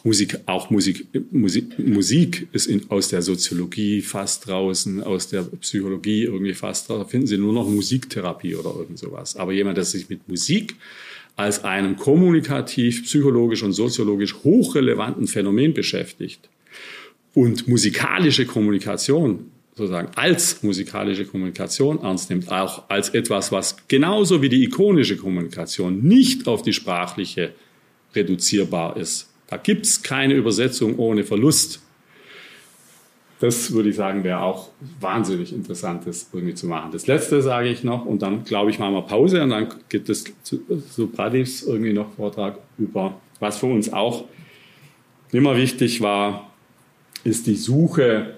Musik, auch Musik, Musik, Musik ist in, aus der Soziologie fast draußen, aus der Psychologie irgendwie fast draußen. Finden Sie nur noch Musiktherapie oder irgend sowas. Aber jemand, der sich mit Musik als einem kommunikativ, psychologisch und soziologisch hochrelevanten Phänomen beschäftigt und musikalische Kommunikation sozusagen als musikalische Kommunikation ernst nimmt, auch als etwas, was genauso wie die ikonische Kommunikation nicht auf die sprachliche reduzierbar ist. Da gibt es keine Übersetzung ohne Verlust. Das würde ich sagen, wäre auch wahnsinnig interessant, das irgendwie zu machen. Das letzte sage ich noch und dann glaube ich, machen wir Pause und dann gibt es zu, zu Pradivs irgendwie noch Vortrag über, was für uns auch immer wichtig war, ist die Suche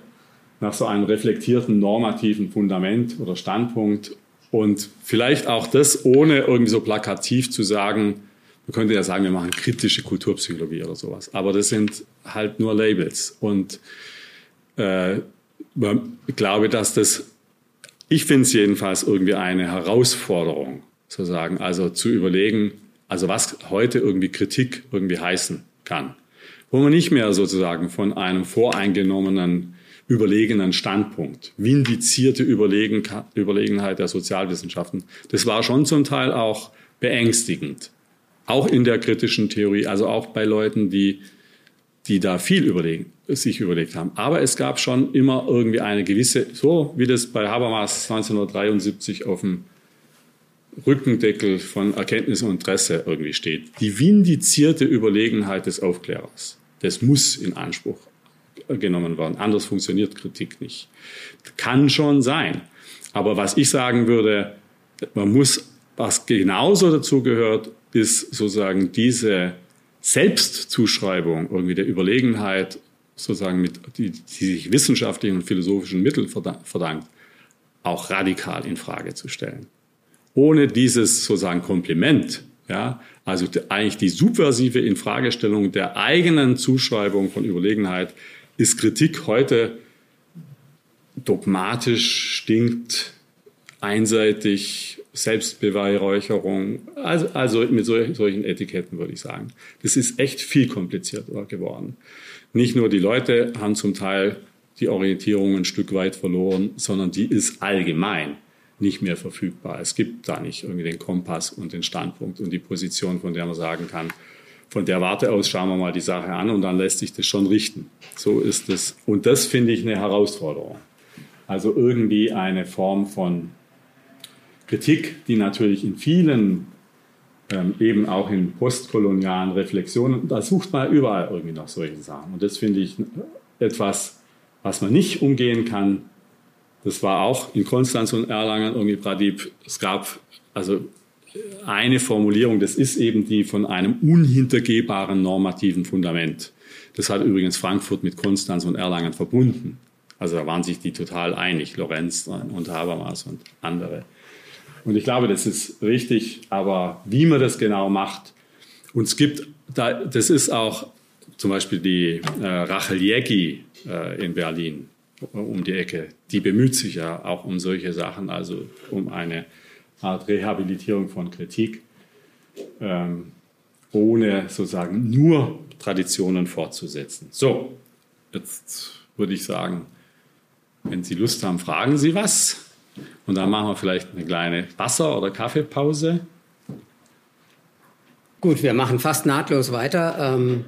nach so einem reflektierten normativen Fundament oder Standpunkt. Und vielleicht auch das ohne irgendwie so plakativ zu sagen, man könnte ja sagen, wir machen kritische Kulturpsychologie oder sowas, aber das sind halt nur Labels. Und äh, ich glaube, dass das, ich finde es jedenfalls irgendwie eine Herausforderung, sozusagen, also zu überlegen, also was heute irgendwie Kritik irgendwie heißen kann, wo man nicht mehr sozusagen von einem voreingenommenen überlegenen Standpunkt, vindizierte Überlegen, Überlegenheit der Sozialwissenschaften. Das war schon zum Teil auch beängstigend. Auch in der kritischen Theorie, also auch bei Leuten, die, die da viel überlegen, sich überlegt haben. Aber es gab schon immer irgendwie eine gewisse, so wie das bei Habermas 1973 auf dem Rückendeckel von Erkenntnis und Interesse irgendwie steht. Die vindizierte Überlegenheit des Aufklärers. Das muss in Anspruch genommen worden. Anders funktioniert Kritik nicht. Kann schon sein. Aber was ich sagen würde, man muss, was genauso dazu gehört, ist sozusagen diese Selbstzuschreibung irgendwie der Überlegenheit, sozusagen mit, die, die sich wissenschaftlichen und philosophischen Mitteln verdankt, auch radikal in Frage zu stellen. Ohne dieses sozusagen Kompliment, ja, also eigentlich die subversive Infragestellung der eigenen Zuschreibung von Überlegenheit, ist Kritik heute dogmatisch, stinkt, einseitig, Selbstbeweihräucherung, also, also mit solchen Etiketten würde ich sagen. Das ist echt viel komplizierter geworden. Nicht nur die Leute haben zum Teil die Orientierung ein Stück weit verloren, sondern die ist allgemein. nicht mehr verfügbar. Es gibt da nicht irgendwie den Kompass und den Standpunkt und die Position, von der man sagen kann, von der Warte aus schauen wir mal die Sache an und dann lässt sich das schon richten. So ist es. Und das finde ich eine Herausforderung. Also irgendwie eine Form von Kritik, die natürlich in vielen, ähm, eben auch in postkolonialen Reflexionen, da sucht man überall irgendwie nach solchen Sachen. Und das finde ich etwas, was man nicht umgehen kann. Das war auch in Konstanz und Erlangen irgendwie Pradip. Es gab also eine Formulierung, das ist eben die von einem unhintergehbaren normativen Fundament. Das hat übrigens Frankfurt mit Konstanz und Erlangen verbunden. Also da waren sich die total einig, Lorenz und Habermas und andere. Und ich glaube, das ist richtig, aber wie man das genau macht, und es gibt, da, das ist auch zum Beispiel die äh, Rachel Jäcki äh, in Berlin um die Ecke, die bemüht sich ja auch um solche Sachen, also um eine Art Rehabilitierung von Kritik, ähm, ohne sozusagen nur Traditionen fortzusetzen. So, jetzt würde ich sagen, wenn Sie Lust haben, fragen Sie was. Und dann machen wir vielleicht eine kleine Wasser- oder Kaffeepause. Gut, wir machen fast nahtlos weiter. Ähm,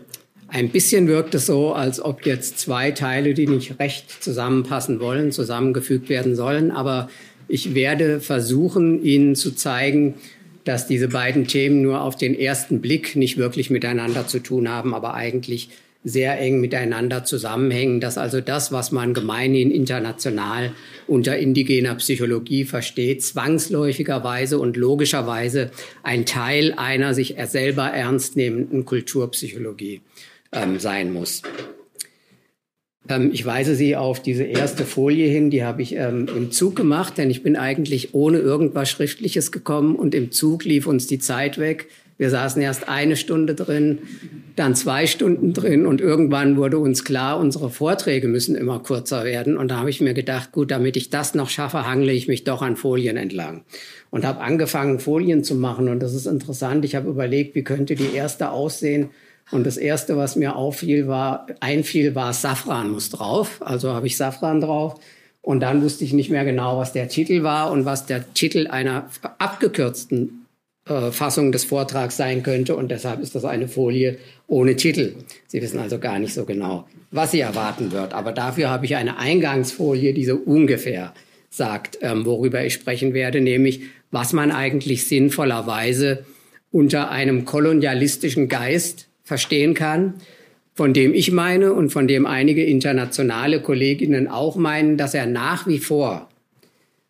ein bisschen wirkt es so, als ob jetzt zwei Teile, die nicht recht zusammenpassen wollen, zusammengefügt werden sollen. Aber ich werde versuchen, Ihnen zu zeigen, dass diese beiden Themen nur auf den ersten Blick nicht wirklich miteinander zu tun haben, aber eigentlich sehr eng miteinander zusammenhängen, dass also das, was man gemeinhin international unter indigener Psychologie versteht, zwangsläufigerweise und logischerweise ein Teil einer sich selber ernst nehmenden Kulturpsychologie ähm, sein muss. Ähm, ich weise Sie auf diese erste Folie hin, die habe ich ähm, im Zug gemacht, denn ich bin eigentlich ohne irgendwas Schriftliches gekommen und im Zug lief uns die Zeit weg. Wir saßen erst eine Stunde drin, dann zwei Stunden drin und irgendwann wurde uns klar, unsere Vorträge müssen immer kürzer werden. Und da habe ich mir gedacht, gut, damit ich das noch schaffe, hangle ich mich doch an Folien entlang und habe angefangen, Folien zu machen. Und das ist interessant. Ich habe überlegt, wie könnte die erste aussehen. Und das erste, was mir auffiel, war, einfiel, war Safran muss drauf. Also habe ich Safran drauf. Und dann wusste ich nicht mehr genau, was der Titel war und was der Titel einer abgekürzten äh, Fassung des Vortrags sein könnte. Und deshalb ist das eine Folie ohne Titel. Sie wissen also gar nicht so genau, was Sie erwarten wird. Aber dafür habe ich eine Eingangsfolie, die so ungefähr sagt, ähm, worüber ich sprechen werde, nämlich was man eigentlich sinnvollerweise unter einem kolonialistischen Geist verstehen kann, von dem ich meine und von dem einige internationale Kolleginnen auch meinen, dass er nach wie vor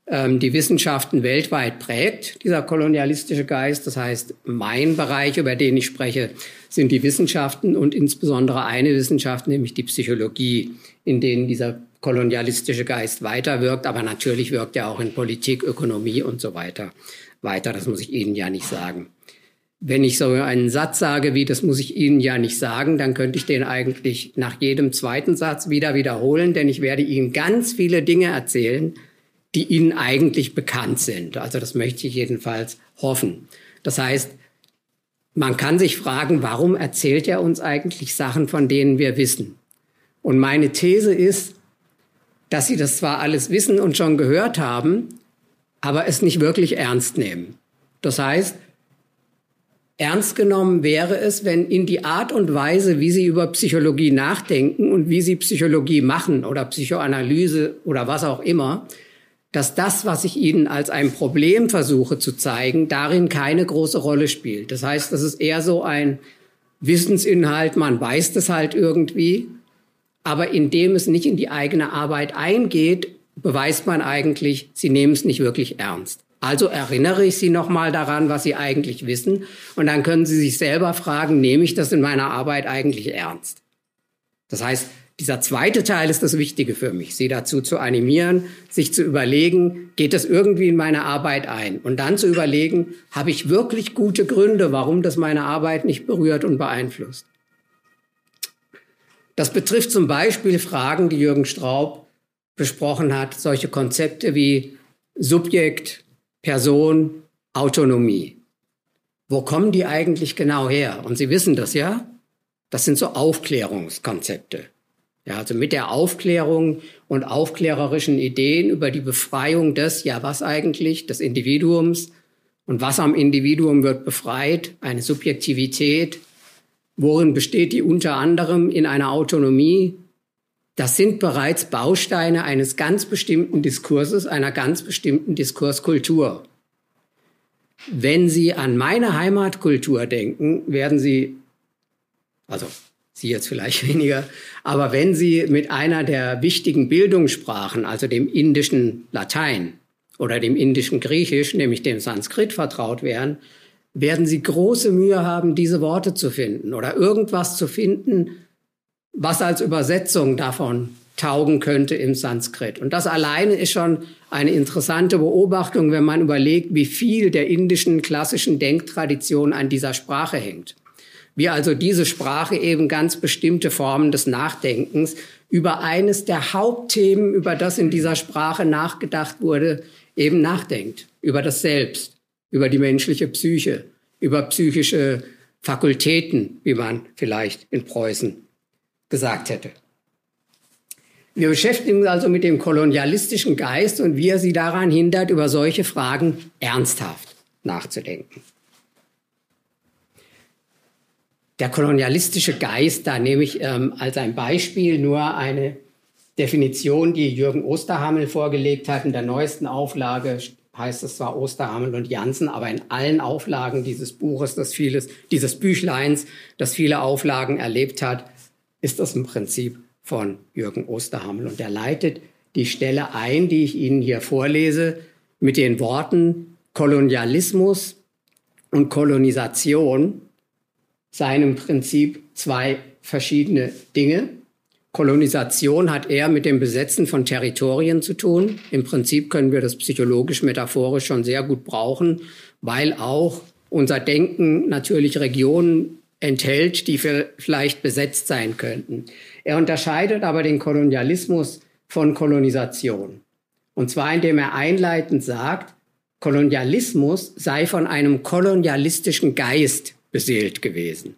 ähm, die Wissenschaften weltweit prägt, dieser kolonialistische Geist. Das heißt, mein Bereich, über den ich spreche, sind die Wissenschaften und insbesondere eine Wissenschaft, nämlich die Psychologie, in denen dieser kolonialistische Geist weiterwirkt. Aber natürlich wirkt er auch in Politik, Ökonomie und so weiter weiter. Das muss ich Ihnen ja nicht sagen wenn ich so einen Satz sage, wie das muss ich Ihnen ja nicht sagen, dann könnte ich den eigentlich nach jedem zweiten Satz wieder wiederholen, denn ich werde Ihnen ganz viele Dinge erzählen, die Ihnen eigentlich bekannt sind. Also das möchte ich jedenfalls hoffen. Das heißt, man kann sich fragen, warum erzählt er uns eigentlich Sachen, von denen wir wissen? Und meine These ist, dass Sie das zwar alles wissen und schon gehört haben, aber es nicht wirklich ernst nehmen. Das heißt, Ernst genommen wäre es, wenn in die Art und Weise, wie Sie über Psychologie nachdenken und wie Sie Psychologie machen oder Psychoanalyse oder was auch immer, dass das, was ich Ihnen als ein Problem versuche zu zeigen, darin keine große Rolle spielt. Das heißt, das ist eher so ein Wissensinhalt, man weiß das halt irgendwie, aber indem es nicht in die eigene Arbeit eingeht, beweist man eigentlich, Sie nehmen es nicht wirklich ernst. Also erinnere ich Sie nochmal daran, was Sie eigentlich wissen. Und dann können Sie sich selber fragen, nehme ich das in meiner Arbeit eigentlich ernst? Das heißt, dieser zweite Teil ist das Wichtige für mich, Sie dazu zu animieren, sich zu überlegen, geht das irgendwie in meine Arbeit ein? Und dann zu überlegen, habe ich wirklich gute Gründe, warum das meine Arbeit nicht berührt und beeinflusst? Das betrifft zum Beispiel Fragen, die Jürgen Straub besprochen hat, solche Konzepte wie Subjekt, Person, Autonomie. Wo kommen die eigentlich genau her? Und Sie wissen das ja. Das sind so Aufklärungskonzepte. Ja, also mit der Aufklärung und aufklärerischen Ideen über die Befreiung des, ja was eigentlich, des Individuums und was am Individuum wird befreit, eine Subjektivität, worin besteht die unter anderem in einer Autonomie, das sind bereits Bausteine eines ganz bestimmten Diskurses, einer ganz bestimmten Diskurskultur. Wenn Sie an meine Heimatkultur denken, werden Sie, also Sie jetzt vielleicht weniger, aber wenn Sie mit einer der wichtigen Bildungssprachen, also dem indischen Latein oder dem indischen Griechisch, nämlich dem Sanskrit vertraut wären, werden Sie große Mühe haben, diese Worte zu finden oder irgendwas zu finden, was als Übersetzung davon taugen könnte im Sanskrit. Und das alleine ist schon eine interessante Beobachtung, wenn man überlegt, wie viel der indischen klassischen Denktradition an dieser Sprache hängt. Wie also diese Sprache eben ganz bestimmte Formen des Nachdenkens über eines der Hauptthemen, über das in dieser Sprache nachgedacht wurde, eben nachdenkt. Über das Selbst, über die menschliche Psyche, über psychische Fakultäten, wie man vielleicht in Preußen gesagt hätte. Wir beschäftigen uns also mit dem kolonialistischen Geist und wie er sie daran hindert, über solche Fragen ernsthaft nachzudenken. Der kolonialistische Geist, da nehme ich ähm, als ein Beispiel nur eine Definition, die Jürgen Osterhammel vorgelegt hat. In der neuesten Auflage heißt es zwar Osterhammel und Jansen, aber in allen Auflagen dieses Buches, das vieles, dieses Büchleins, das viele Auflagen erlebt hat, ist das im Prinzip von Jürgen Osterhammel. Und er leitet die Stelle ein, die ich Ihnen hier vorlese, mit den Worten Kolonialismus und Kolonisation seien im Prinzip zwei verschiedene Dinge. Kolonisation hat eher mit dem Besetzen von Territorien zu tun. Im Prinzip können wir das psychologisch, metaphorisch schon sehr gut brauchen, weil auch unser Denken natürlich Regionen enthält, die vielleicht besetzt sein könnten. Er unterscheidet aber den Kolonialismus von Kolonisation. Und zwar indem er einleitend sagt, Kolonialismus sei von einem kolonialistischen Geist beseelt gewesen.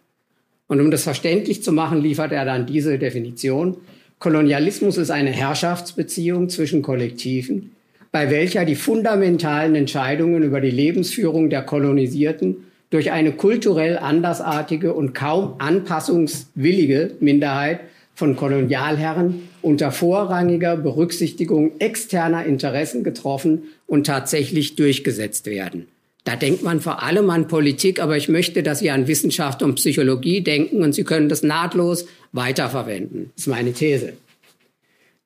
Und um das verständlich zu machen, liefert er dann diese Definition. Kolonialismus ist eine Herrschaftsbeziehung zwischen Kollektiven, bei welcher die fundamentalen Entscheidungen über die Lebensführung der Kolonisierten durch eine kulturell andersartige und kaum anpassungswillige Minderheit von Kolonialherren unter vorrangiger Berücksichtigung externer Interessen getroffen und tatsächlich durchgesetzt werden. Da denkt man vor allem an Politik, aber ich möchte, dass Sie an Wissenschaft und Psychologie denken und Sie können das nahtlos weiterverwenden. Das ist meine These.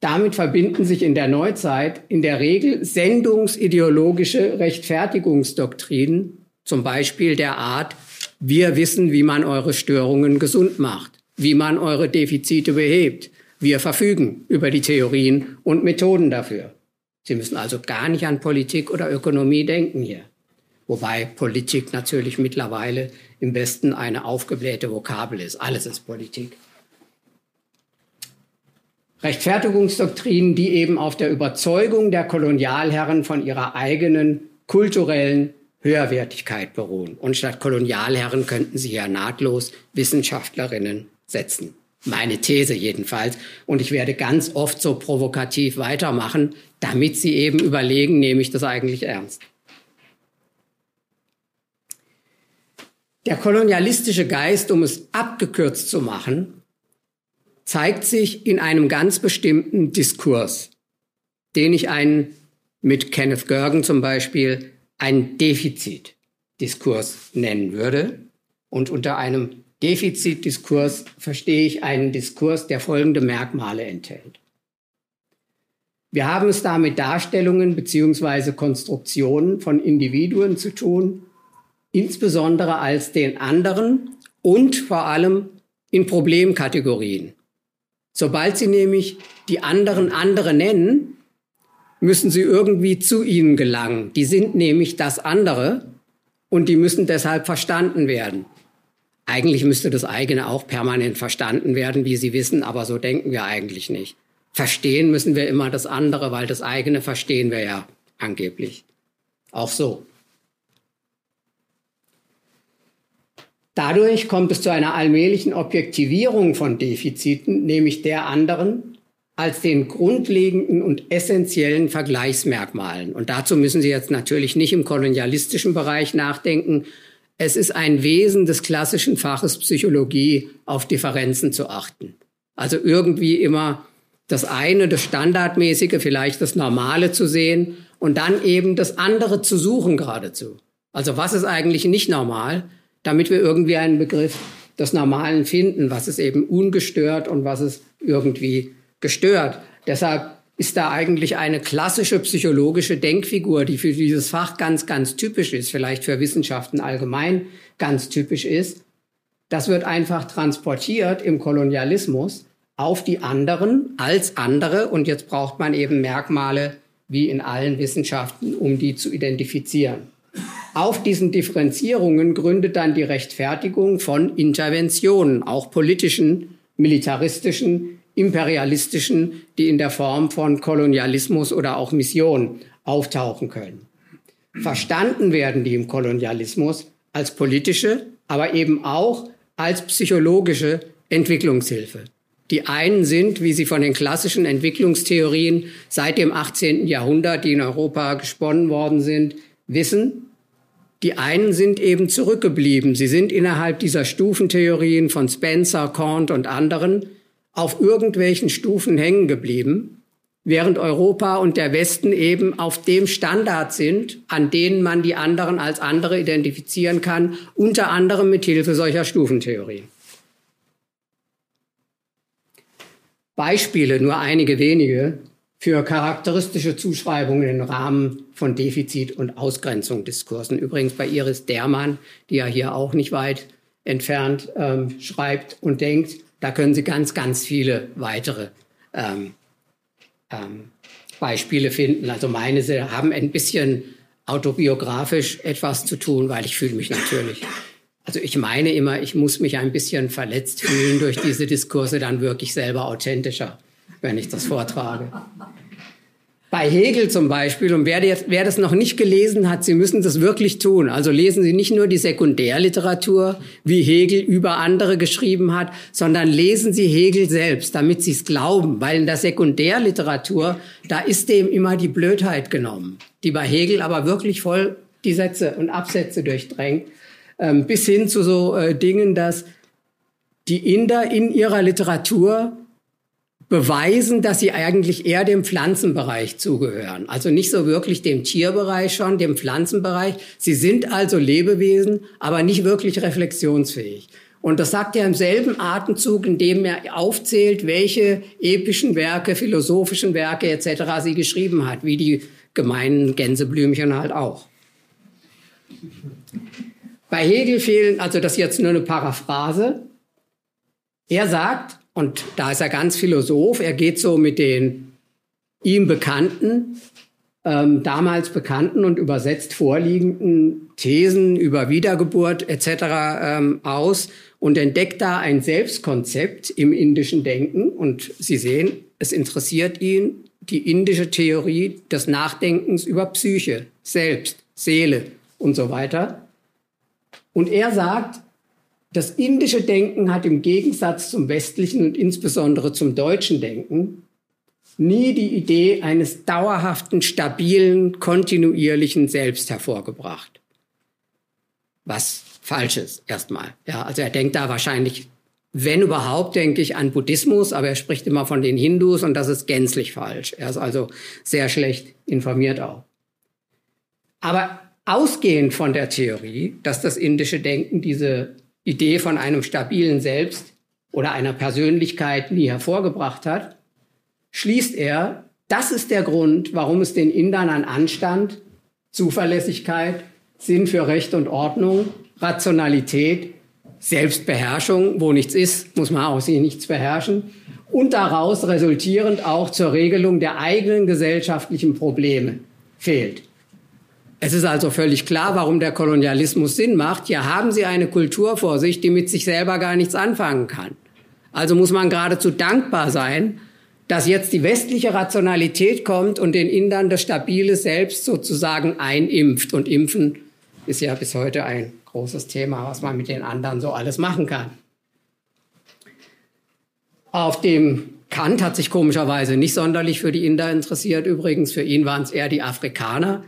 Damit verbinden sich in der Neuzeit in der Regel sendungsideologische Rechtfertigungsdoktrinen zum Beispiel der Art, wir wissen, wie man eure Störungen gesund macht, wie man eure Defizite behebt. Wir verfügen über die Theorien und Methoden dafür. Sie müssen also gar nicht an Politik oder Ökonomie denken hier. Wobei Politik natürlich mittlerweile im Westen eine aufgeblähte Vokabel ist. Alles ist Politik. Rechtfertigungsdoktrinen, die eben auf der Überzeugung der Kolonialherren von ihrer eigenen kulturellen Höherwertigkeit beruhen. Und statt Kolonialherren könnten sie ja nahtlos Wissenschaftlerinnen setzen. Meine These jedenfalls. Und ich werde ganz oft so provokativ weitermachen, damit sie eben überlegen, nehme ich das eigentlich ernst. Der kolonialistische Geist, um es abgekürzt zu machen, zeigt sich in einem ganz bestimmten Diskurs, den ich einen mit Kenneth Gergen zum Beispiel einen Defizitdiskurs nennen würde. Und unter einem Defizitdiskurs verstehe ich einen Diskurs, der folgende Merkmale enthält. Wir haben es da mit Darstellungen beziehungsweise Konstruktionen von Individuen zu tun, insbesondere als den anderen und vor allem in Problemkategorien. Sobald Sie nämlich die anderen andere nennen, müssen sie irgendwie zu ihnen gelangen. Die sind nämlich das andere und die müssen deshalb verstanden werden. Eigentlich müsste das eigene auch permanent verstanden werden, wie Sie wissen, aber so denken wir eigentlich nicht. Verstehen müssen wir immer das andere, weil das eigene verstehen wir ja angeblich. Auch so. Dadurch kommt es zu einer allmählichen Objektivierung von Defiziten, nämlich der anderen, als den grundlegenden und essentiellen Vergleichsmerkmalen. Und dazu müssen Sie jetzt natürlich nicht im kolonialistischen Bereich nachdenken. Es ist ein Wesen des klassischen Faches Psychologie, auf Differenzen zu achten. Also irgendwie immer das eine, das Standardmäßige, vielleicht das Normale zu sehen und dann eben das andere zu suchen geradezu. Also was ist eigentlich nicht normal, damit wir irgendwie einen Begriff des Normalen finden, was ist eben ungestört und was ist irgendwie gestört. Deshalb ist da eigentlich eine klassische psychologische Denkfigur, die für dieses Fach ganz, ganz typisch ist, vielleicht für Wissenschaften allgemein ganz typisch ist. Das wird einfach transportiert im Kolonialismus auf die anderen als andere und jetzt braucht man eben Merkmale wie in allen Wissenschaften, um die zu identifizieren. Auf diesen Differenzierungen gründet dann die Rechtfertigung von Interventionen, auch politischen, militaristischen, imperialistischen, die in der Form von Kolonialismus oder auch Mission auftauchen können. Verstanden werden die im Kolonialismus als politische, aber eben auch als psychologische Entwicklungshilfe. Die einen sind, wie sie von den klassischen Entwicklungstheorien seit dem 18. Jahrhundert, die in Europa gesponnen worden sind, wissen. Die einen sind eben zurückgeblieben. Sie sind innerhalb dieser Stufentheorien von Spencer, Kant und anderen auf irgendwelchen Stufen hängen geblieben, während Europa und der Westen eben auf dem Standard sind, an denen man die anderen als andere identifizieren kann, unter anderem mit Hilfe solcher Stufentheorien. Beispiele, nur einige wenige, für charakteristische Zuschreibungen im Rahmen von Defizit- und Ausgrenzungsdiskursen. Übrigens bei Iris Dermann, die ja hier auch nicht weit entfernt ähm, schreibt und denkt, da können Sie ganz, ganz viele weitere ähm, ähm, Beispiele finden. Also meine haben ein bisschen autobiografisch etwas zu tun, weil ich fühle mich natürlich. Also ich meine immer, ich muss mich ein bisschen verletzt fühlen durch diese Diskurse, dann wirklich selber authentischer, wenn ich das vortrage. Bei Hegel zum Beispiel, und wer, wer, das noch nicht gelesen hat, Sie müssen das wirklich tun. Also lesen Sie nicht nur die Sekundärliteratur, wie Hegel über andere geschrieben hat, sondern lesen Sie Hegel selbst, damit Sie es glauben. Weil in der Sekundärliteratur, da ist dem immer die Blödheit genommen, die bei Hegel aber wirklich voll die Sätze und Absätze durchdrängt, ähm, bis hin zu so äh, Dingen, dass die Inder in ihrer Literatur beweisen, dass sie eigentlich eher dem Pflanzenbereich zugehören. Also nicht so wirklich dem Tierbereich schon, dem Pflanzenbereich. Sie sind also Lebewesen, aber nicht wirklich reflexionsfähig. Und das sagt er im selben Atemzug, in dem er aufzählt, welche epischen Werke, philosophischen Werke etc. sie geschrieben hat, wie die gemeinen Gänseblümchen halt auch. Bei Hegel fehlen, also das ist jetzt nur eine Paraphrase. Er sagt, und da ist er ganz Philosoph. Er geht so mit den ihm bekannten, ähm, damals bekannten und übersetzt vorliegenden Thesen über Wiedergeburt etc. Ähm, aus und entdeckt da ein Selbstkonzept im indischen Denken. Und Sie sehen, es interessiert ihn die indische Theorie des Nachdenkens über Psyche, Selbst, Seele und so weiter. Und er sagt, das indische Denken hat im Gegensatz zum westlichen und insbesondere zum deutschen Denken nie die Idee eines dauerhaften, stabilen, kontinuierlichen Selbst hervorgebracht. Was falsch ist, erstmal. Ja, also er denkt da wahrscheinlich, wenn überhaupt, denke ich an Buddhismus, aber er spricht immer von den Hindus und das ist gänzlich falsch. Er ist also sehr schlecht informiert auch. Aber ausgehend von der Theorie, dass das indische Denken diese Idee von einem stabilen Selbst oder einer Persönlichkeit nie hervorgebracht hat, schließt er, das ist der Grund, warum es den Indern an Anstand, Zuverlässigkeit, Sinn für Recht und Ordnung, Rationalität, Selbstbeherrschung, wo nichts ist, muss man auch sich nichts beherrschen, und daraus resultierend auch zur Regelung der eigenen gesellschaftlichen Probleme fehlt. Es ist also völlig klar, warum der Kolonialismus Sinn macht. Hier haben Sie eine Kultur vor sich, die mit sich selber gar nichts anfangen kann. Also muss man geradezu dankbar sein, dass jetzt die westliche Rationalität kommt und den Indern das stabile Selbst sozusagen einimpft. Und impfen ist ja bis heute ein großes Thema, was man mit den anderen so alles machen kann. Auf dem Kant hat sich komischerweise nicht sonderlich für die Inder interessiert. Übrigens, für ihn waren es eher die Afrikaner.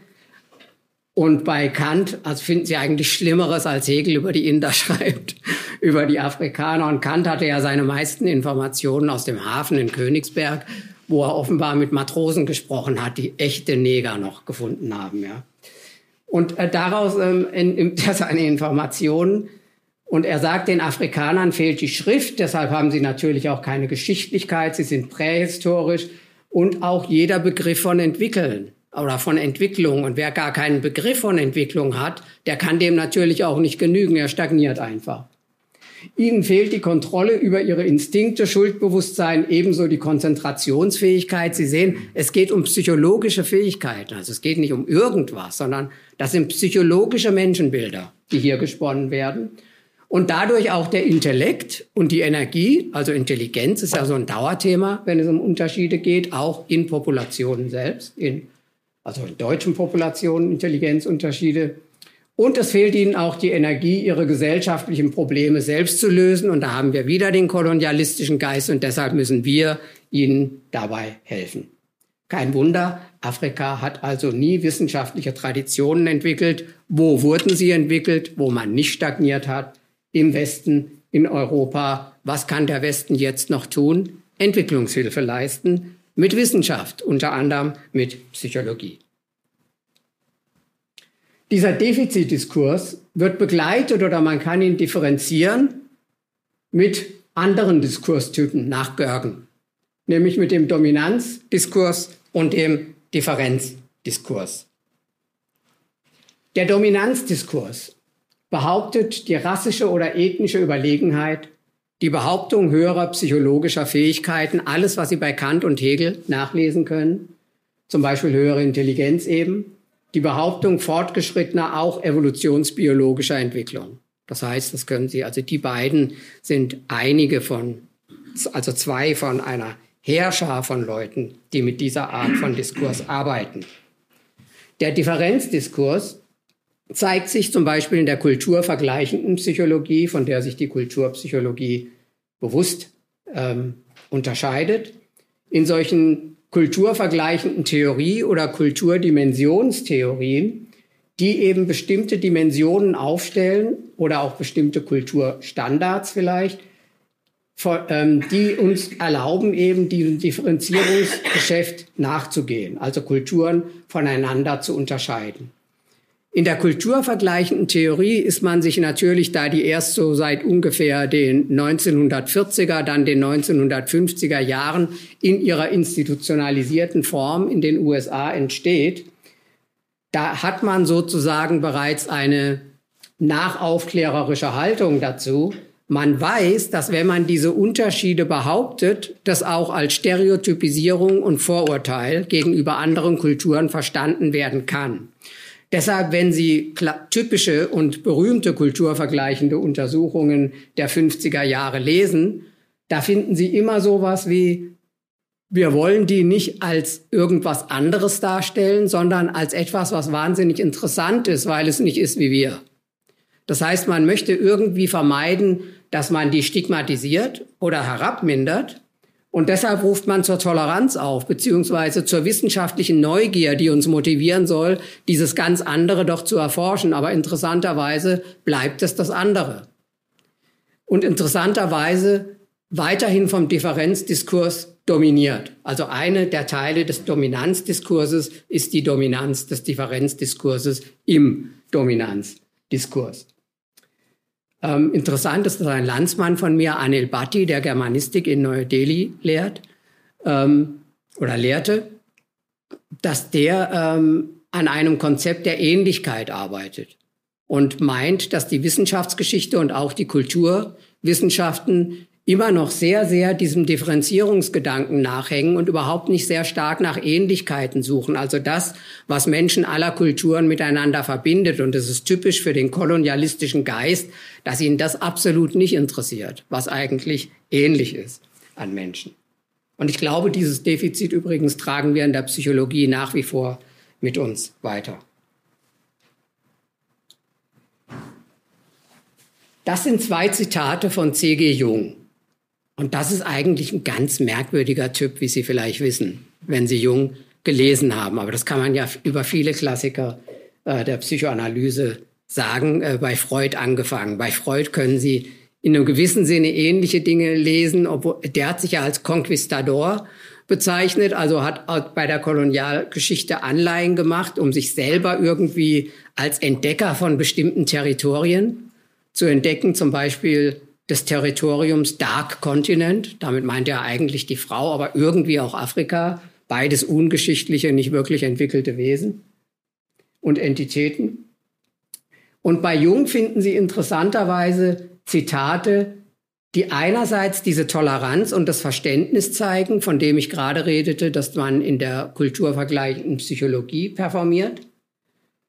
Und bei Kant, also finden Sie eigentlich Schlimmeres, als Hegel über die Inder schreibt, über die Afrikaner. Und Kant hatte ja seine meisten Informationen aus dem Hafen in Königsberg, wo er offenbar mit Matrosen gesprochen hat, die echte Neger noch gefunden haben, ja. Und äh, daraus ähm, nimmt er seine Informationen und er sagt, den Afrikanern fehlt die Schrift, deshalb haben sie natürlich auch keine Geschichtlichkeit, sie sind prähistorisch und auch jeder Begriff von entwickeln oder von Entwicklung. Und wer gar keinen Begriff von Entwicklung hat, der kann dem natürlich auch nicht genügen, er stagniert einfach. Ihnen fehlt die Kontrolle über ihre Instinkte, Schuldbewusstsein, ebenso die Konzentrationsfähigkeit. Sie sehen, es geht um psychologische Fähigkeiten. Also es geht nicht um irgendwas, sondern das sind psychologische Menschenbilder, die hier gesponnen werden und dadurch auch der Intellekt und die Energie, also Intelligenz ist ja so ein Dauerthema, wenn es um Unterschiede geht, auch in Populationen selbst, in, also in deutschen Populationen Intelligenzunterschiede. Und es fehlt ihnen auch die Energie, ihre gesellschaftlichen Probleme selbst zu lösen. Und da haben wir wieder den kolonialistischen Geist und deshalb müssen wir ihnen dabei helfen. Kein Wunder, Afrika hat also nie wissenschaftliche Traditionen entwickelt. Wo wurden sie entwickelt? Wo man nicht stagniert hat, im Westen, in Europa. Was kann der Westen jetzt noch tun? Entwicklungshilfe leisten mit Wissenschaft, unter anderem mit Psychologie. Dieser Defizitdiskurs wird begleitet oder man kann ihn differenzieren mit anderen Diskurstypen nach Görgen, nämlich mit dem Dominanzdiskurs und dem Differenzdiskurs. Der Dominanzdiskurs behauptet die rassische oder ethnische Überlegenheit, die Behauptung höherer psychologischer Fähigkeiten, alles, was Sie bei Kant und Hegel nachlesen können, zum Beispiel höhere Intelligenz eben, die Behauptung fortgeschrittener, auch evolutionsbiologischer Entwicklung. Das heißt, das können Sie, also die beiden sind einige von, also zwei von einer Herrscher von Leuten, die mit dieser Art von Diskurs arbeiten. Der Differenzdiskurs zeigt sich zum Beispiel in der kulturvergleichenden Psychologie, von der sich die Kulturpsychologie bewusst ähm, unterscheidet. In solchen kulturvergleichenden Theorie oder Kulturdimensionstheorien, die eben bestimmte Dimensionen aufstellen oder auch bestimmte Kulturstandards vielleicht, ähm, die uns erlauben, eben diesem Differenzierungsgeschäft nachzugehen, also Kulturen voneinander zu unterscheiden. In der kulturvergleichenden Theorie ist man sich natürlich, da die erst so seit ungefähr den 1940er, dann den 1950er Jahren in ihrer institutionalisierten Form in den USA entsteht, da hat man sozusagen bereits eine nachaufklärerische Haltung dazu. Man weiß, dass wenn man diese Unterschiede behauptet, das auch als Stereotypisierung und Vorurteil gegenüber anderen Kulturen verstanden werden kann. Deshalb, wenn Sie typische und berühmte kulturvergleichende Untersuchungen der 50er Jahre lesen, da finden Sie immer sowas wie, wir wollen die nicht als irgendwas anderes darstellen, sondern als etwas, was wahnsinnig interessant ist, weil es nicht ist wie wir. Das heißt, man möchte irgendwie vermeiden, dass man die stigmatisiert oder herabmindert, und deshalb ruft man zur Toleranz auf, beziehungsweise zur wissenschaftlichen Neugier, die uns motivieren soll, dieses ganz andere doch zu erforschen. Aber interessanterweise bleibt es das andere. Und interessanterweise weiterhin vom Differenzdiskurs dominiert. Also eine der Teile des Dominanzdiskurses ist die Dominanz des Differenzdiskurses im Dominanzdiskurs. Ähm, interessant ist, dass ein Landsmann von mir, Anil Bhatti, der Germanistik in Neu-Delhi lehrt ähm, oder lehrte, dass der ähm, an einem Konzept der Ähnlichkeit arbeitet und meint, dass die Wissenschaftsgeschichte und auch die Kulturwissenschaften immer noch sehr, sehr diesem Differenzierungsgedanken nachhängen und überhaupt nicht sehr stark nach Ähnlichkeiten suchen. Also das, was Menschen aller Kulturen miteinander verbindet. Und es ist typisch für den kolonialistischen Geist, dass ihn das absolut nicht interessiert, was eigentlich ähnlich ist an Menschen. Und ich glaube, dieses Defizit übrigens tragen wir in der Psychologie nach wie vor mit uns weiter. Das sind zwei Zitate von C.G. Jung. Und das ist eigentlich ein ganz merkwürdiger Typ, wie Sie vielleicht wissen, wenn Sie Jung gelesen haben. Aber das kann man ja über viele Klassiker äh, der Psychoanalyse sagen, äh, bei Freud angefangen. Bei Freud können Sie in einem gewissen Sinne ähnliche Dinge lesen, obwohl der hat sich ja als Conquistador bezeichnet, also hat bei der Kolonialgeschichte Anleihen gemacht, um sich selber irgendwie als Entdecker von bestimmten Territorien zu entdecken, zum Beispiel des Territoriums Dark Continent. Damit meint er eigentlich die Frau, aber irgendwie auch Afrika. Beides ungeschichtliche, nicht wirklich entwickelte Wesen und Entitäten. Und bei Jung finden Sie interessanterweise Zitate, die einerseits diese Toleranz und das Verständnis zeigen, von dem ich gerade redete, dass man in der kulturvergleichenden Psychologie performiert,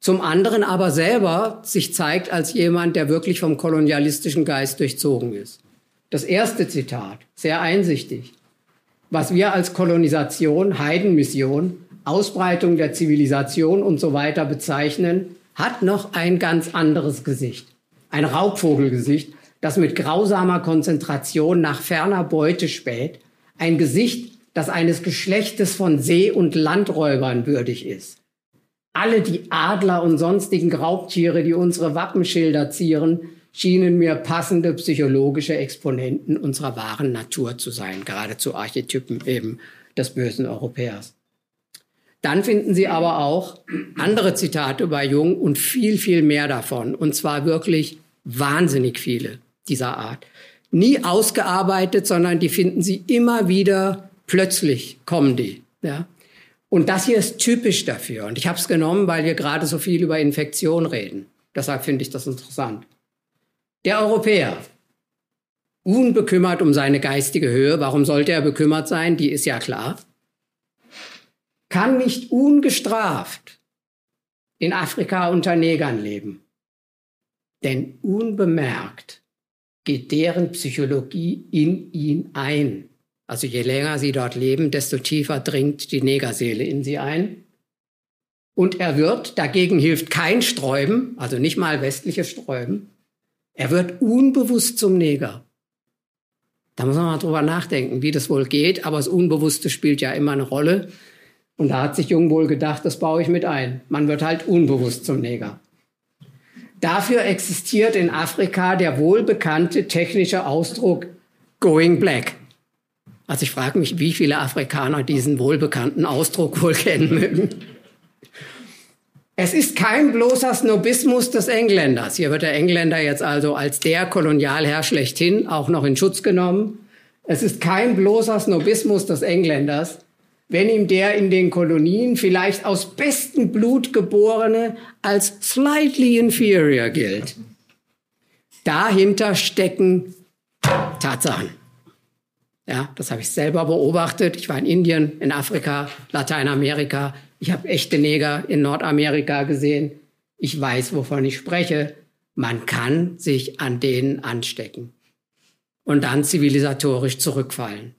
zum anderen aber selber sich zeigt als jemand, der wirklich vom kolonialistischen Geist durchzogen ist. Das erste Zitat, sehr einsichtig. Was wir als Kolonisation, Heidenmission, Ausbreitung der Zivilisation und so weiter bezeichnen, hat noch ein ganz anderes Gesicht. Ein Raubvogelgesicht, das mit grausamer Konzentration nach ferner Beute späht, ein Gesicht, das eines Geschlechtes von See- und Landräubern würdig ist. Alle die Adler und sonstigen Raubtiere, die unsere Wappenschilder zieren, schienen mir passende psychologische Exponenten unserer wahren Natur zu sein, geradezu Archetypen eben des bösen Europäers. Dann finden Sie aber auch andere Zitate bei Jung und viel, viel mehr davon. Und zwar wirklich wahnsinnig viele dieser Art. Nie ausgearbeitet, sondern die finden Sie immer wieder plötzlich kommen die. Ja? Und das hier ist typisch dafür. Und ich habe es genommen, weil wir gerade so viel über Infektion reden. Deshalb finde ich das interessant. Der Europäer, unbekümmert um seine geistige Höhe, warum sollte er bekümmert sein? Die ist ja klar. Kann nicht ungestraft in Afrika unter Negern leben. Denn unbemerkt geht deren Psychologie in ihn ein. Also je länger sie dort leben, desto tiefer dringt die Negerseele in sie ein. Und er wird, dagegen hilft kein Sträuben, also nicht mal westliches Sträuben, er wird unbewusst zum Neger. Da muss man mal drüber nachdenken, wie das wohl geht, aber das Unbewusste spielt ja immer eine Rolle. Und da hat sich Jung wohl gedacht, das baue ich mit ein. Man wird halt unbewusst zum Neger. Dafür existiert in Afrika der wohlbekannte technische Ausdruck Going Black. Also ich frage mich, wie viele Afrikaner diesen wohlbekannten Ausdruck wohl kennen mögen. Es ist kein bloßer Snobismus des Engländers. Hier wird der Engländer jetzt also als der Kolonialherr schlechthin auch noch in Schutz genommen. Es ist kein bloßer Snobismus des Engländers, wenn ihm der in den Kolonien vielleicht aus bestem Blut geborene als slightly inferior gilt. Dahinter stecken Tatsachen. Ja, das habe ich selber beobachtet. Ich war in Indien, in Afrika, Lateinamerika. Ich habe echte Neger in Nordamerika gesehen. Ich weiß, wovon ich spreche. Man kann sich an denen anstecken und dann zivilisatorisch zurückfallen.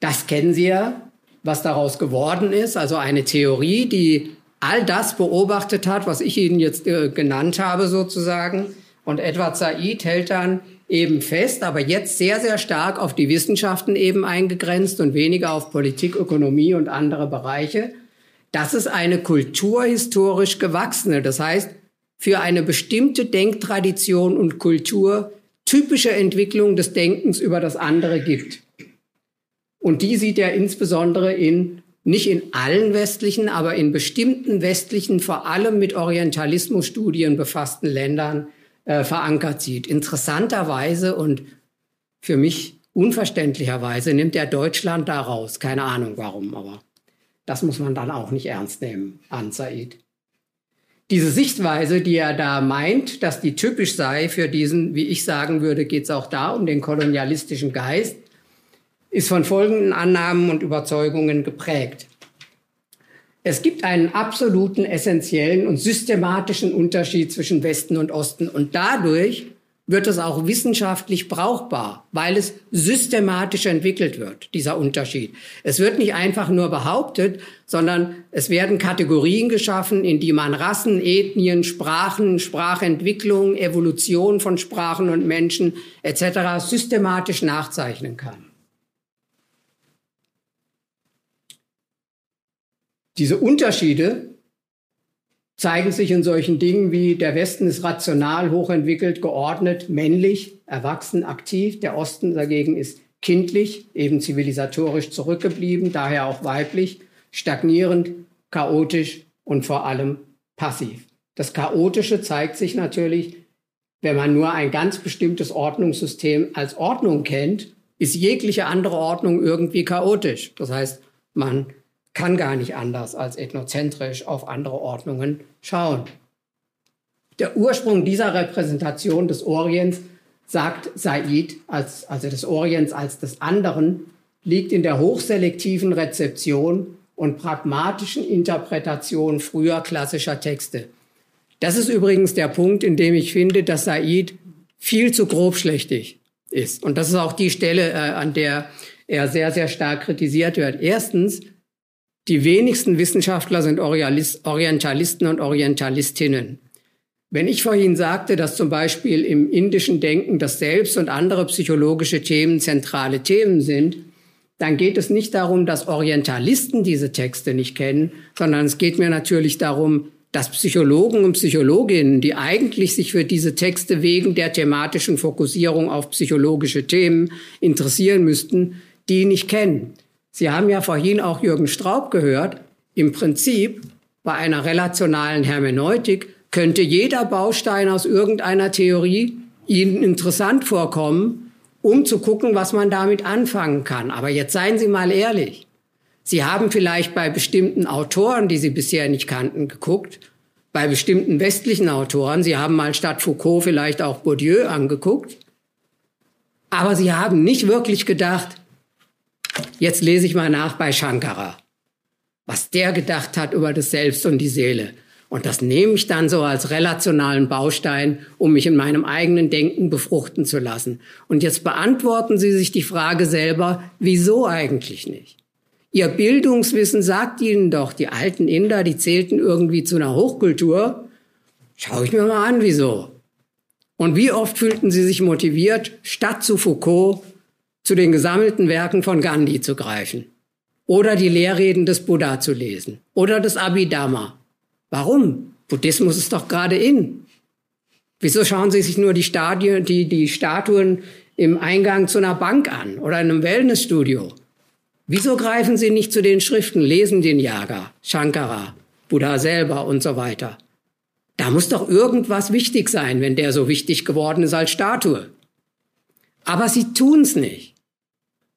Das kennen Sie ja, was daraus geworden ist. Also eine Theorie, die all das beobachtet hat, was ich Ihnen jetzt äh, genannt habe sozusagen. Und Edward Said hält dann eben fest, aber jetzt sehr, sehr stark auf die Wissenschaften eben eingegrenzt und weniger auf Politik, Ökonomie und andere Bereiche. Das ist eine kulturhistorisch gewachsene, das heißt, für eine bestimmte Denktradition und Kultur typische Entwicklung des Denkens über das andere gibt. Und die sieht er insbesondere in, nicht in allen westlichen, aber in bestimmten westlichen, vor allem mit Orientalismusstudien befassten Ländern äh, verankert sieht. Interessanterweise und für mich unverständlicherweise nimmt er Deutschland da raus. Keine Ahnung warum, aber das muss man dann auch nicht ernst nehmen an Said. Diese Sichtweise, die er da meint, dass die typisch sei für diesen, wie ich sagen würde, geht es auch da um den kolonialistischen Geist, ist von folgenden Annahmen und Überzeugungen geprägt. Es gibt einen absoluten, essentiellen und systematischen Unterschied zwischen Westen und Osten und dadurch wird es auch wissenschaftlich brauchbar, weil es systematisch entwickelt wird, dieser Unterschied. Es wird nicht einfach nur behauptet, sondern es werden Kategorien geschaffen, in die man Rassen, Ethnien, Sprachen, Sprachentwicklung, Evolution von Sprachen und Menschen etc. systematisch nachzeichnen kann. Diese Unterschiede zeigen sich in solchen Dingen wie der Westen ist rational, hochentwickelt, geordnet, männlich, erwachsen, aktiv. Der Osten dagegen ist kindlich, eben zivilisatorisch zurückgeblieben, daher auch weiblich, stagnierend, chaotisch und vor allem passiv. Das Chaotische zeigt sich natürlich, wenn man nur ein ganz bestimmtes Ordnungssystem als Ordnung kennt, ist jegliche andere Ordnung irgendwie chaotisch. Das heißt, man kann gar nicht anders als ethnozentrisch auf andere Ordnungen schauen. Der Ursprung dieser Repräsentation des Orients, sagt Said, als, also des Orients als des anderen, liegt in der hochselektiven Rezeption und pragmatischen Interpretation früher klassischer Texte. Das ist übrigens der Punkt, in dem ich finde, dass Said viel zu grobschlächtig ist. Und das ist auch die Stelle, äh, an der er sehr, sehr stark kritisiert wird. Erstens, die wenigsten Wissenschaftler sind Orientalisten und Orientalistinnen. Wenn ich vorhin sagte, dass zum Beispiel im indischen Denken das Selbst und andere psychologische Themen zentrale Themen sind, dann geht es nicht darum, dass Orientalisten diese Texte nicht kennen, sondern es geht mir natürlich darum, dass Psychologen und Psychologinnen, die eigentlich sich für diese Texte wegen der thematischen Fokussierung auf psychologische Themen interessieren müssten, die nicht kennen. Sie haben ja vorhin auch Jürgen Straub gehört. Im Prinzip bei einer relationalen Hermeneutik könnte jeder Baustein aus irgendeiner Theorie Ihnen interessant vorkommen, um zu gucken, was man damit anfangen kann. Aber jetzt seien Sie mal ehrlich. Sie haben vielleicht bei bestimmten Autoren, die Sie bisher nicht kannten, geguckt, bei bestimmten westlichen Autoren. Sie haben mal statt Foucault vielleicht auch Bourdieu angeguckt. Aber Sie haben nicht wirklich gedacht, Jetzt lese ich mal nach bei Shankara, was der gedacht hat über das Selbst und die Seele. Und das nehme ich dann so als relationalen Baustein, um mich in meinem eigenen Denken befruchten zu lassen. Und jetzt beantworten Sie sich die Frage selber, wieso eigentlich nicht? Ihr Bildungswissen sagt Ihnen doch, die alten Inder, die zählten irgendwie zu einer Hochkultur. Schau ich mir mal an, wieso. Und wie oft fühlten Sie sich motiviert, statt zu Foucault zu den gesammelten Werken von Gandhi zu greifen oder die Lehrreden des Buddha zu lesen oder des Abhidhamma. Warum? Buddhismus ist doch gerade in. Wieso schauen Sie sich nur die, Stadien, die, die Statuen im Eingang zu einer Bank an oder in einem Wellnessstudio? Wieso greifen Sie nicht zu den Schriften, lesen den Yaga, Shankara, Buddha selber und so weiter? Da muss doch irgendwas wichtig sein, wenn der so wichtig geworden ist als Statue. Aber sie tun's nicht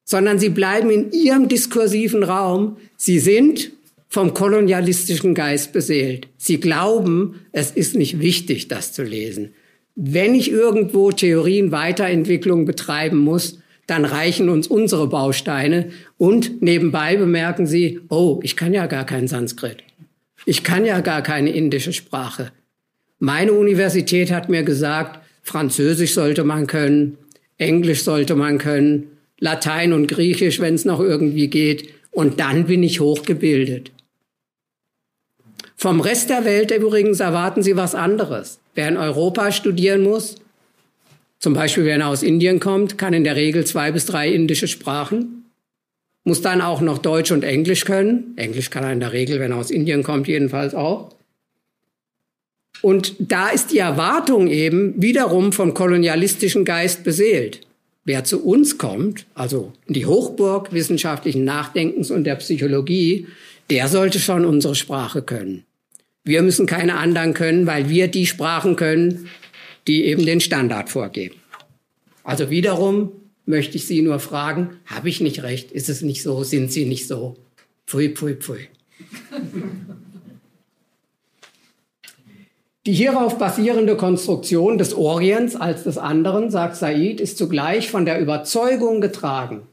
sondern sie bleiben in ihrem diskursiven Raum. Sie sind vom kolonialistischen Geist beseelt. Sie glauben, es ist nicht wichtig, das zu lesen. Wenn ich irgendwo Theorien Weiterentwicklung betreiben muss, dann reichen uns unsere Bausteine und nebenbei bemerken sie, oh, ich kann ja gar kein Sanskrit. Ich kann ja gar keine indische Sprache. Meine Universität hat mir gesagt, Französisch sollte man können, Englisch sollte man können, Latein und Griechisch, wenn es noch irgendwie geht. Und dann bin ich hochgebildet. Vom Rest der Welt übrigens erwarten Sie was anderes. Wer in Europa studieren muss, zum Beispiel wenn er aus Indien kommt, kann in der Regel zwei bis drei indische Sprachen, muss dann auch noch Deutsch und Englisch können. Englisch kann er in der Regel, wenn er aus Indien kommt, jedenfalls auch. Und da ist die Erwartung eben wiederum vom kolonialistischen Geist beseelt. Wer zu uns kommt, also in die Hochburg wissenschaftlichen Nachdenkens und der Psychologie, der sollte schon unsere Sprache können. Wir müssen keine anderen können, weil wir die Sprachen können, die eben den Standard vorgeben. Also wiederum möchte ich Sie nur fragen, habe ich nicht recht? Ist es nicht so? Sind Sie nicht so? Pfui, pfui, pfui. Die hierauf basierende Konstruktion des Orients als des anderen, sagt Said, ist zugleich von der Überzeugung getragen,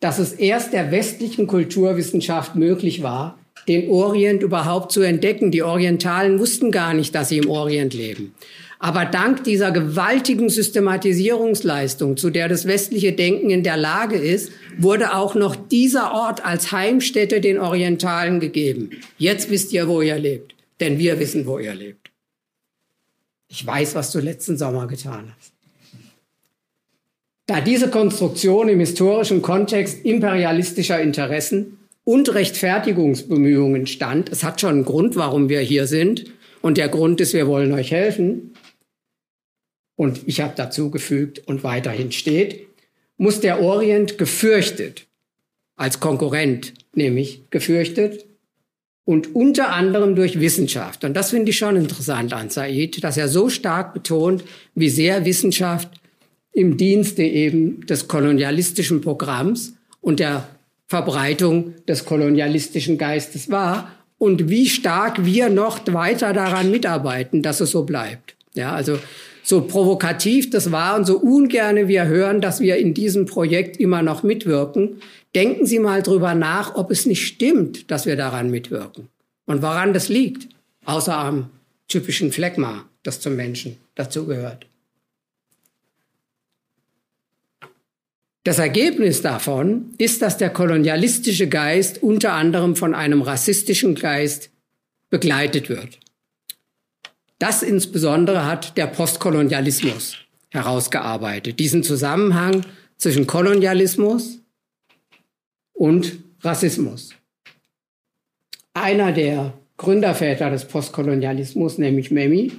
dass es erst der westlichen Kulturwissenschaft möglich war, den Orient überhaupt zu entdecken. Die Orientalen wussten gar nicht, dass sie im Orient leben. Aber dank dieser gewaltigen Systematisierungsleistung, zu der das westliche Denken in der Lage ist, wurde auch noch dieser Ort als Heimstätte den Orientalen gegeben. Jetzt wisst ihr, wo ihr lebt, denn wir wissen, wo ihr lebt. Ich weiß, was du letzten Sommer getan hast. Da diese Konstruktion im historischen Kontext imperialistischer Interessen und Rechtfertigungsbemühungen stand, es hat schon einen Grund, warum wir hier sind, und der Grund ist, wir wollen euch helfen, und ich habe dazu gefügt und weiterhin steht, muss der Orient gefürchtet, als Konkurrent nämlich gefürchtet und unter anderem durch Wissenschaft. Und das finde ich schon interessant an Said, dass er so stark betont, wie sehr Wissenschaft im Dienste eben des kolonialistischen Programms und der Verbreitung des kolonialistischen Geistes war und wie stark wir noch weiter daran mitarbeiten, dass es so bleibt. Ja, also so provokativ das war und so ungerne wir hören, dass wir in diesem Projekt immer noch mitwirken, denken Sie mal drüber nach, ob es nicht stimmt, dass wir daran mitwirken und woran das liegt, außer am typischen Phlegma, das zum Menschen dazugehört. Das Ergebnis davon ist, dass der kolonialistische Geist unter anderem von einem rassistischen Geist begleitet wird. Das insbesondere hat der Postkolonialismus herausgearbeitet, diesen Zusammenhang zwischen Kolonialismus und Rassismus. Einer der Gründerväter des Postkolonialismus, nämlich Memi,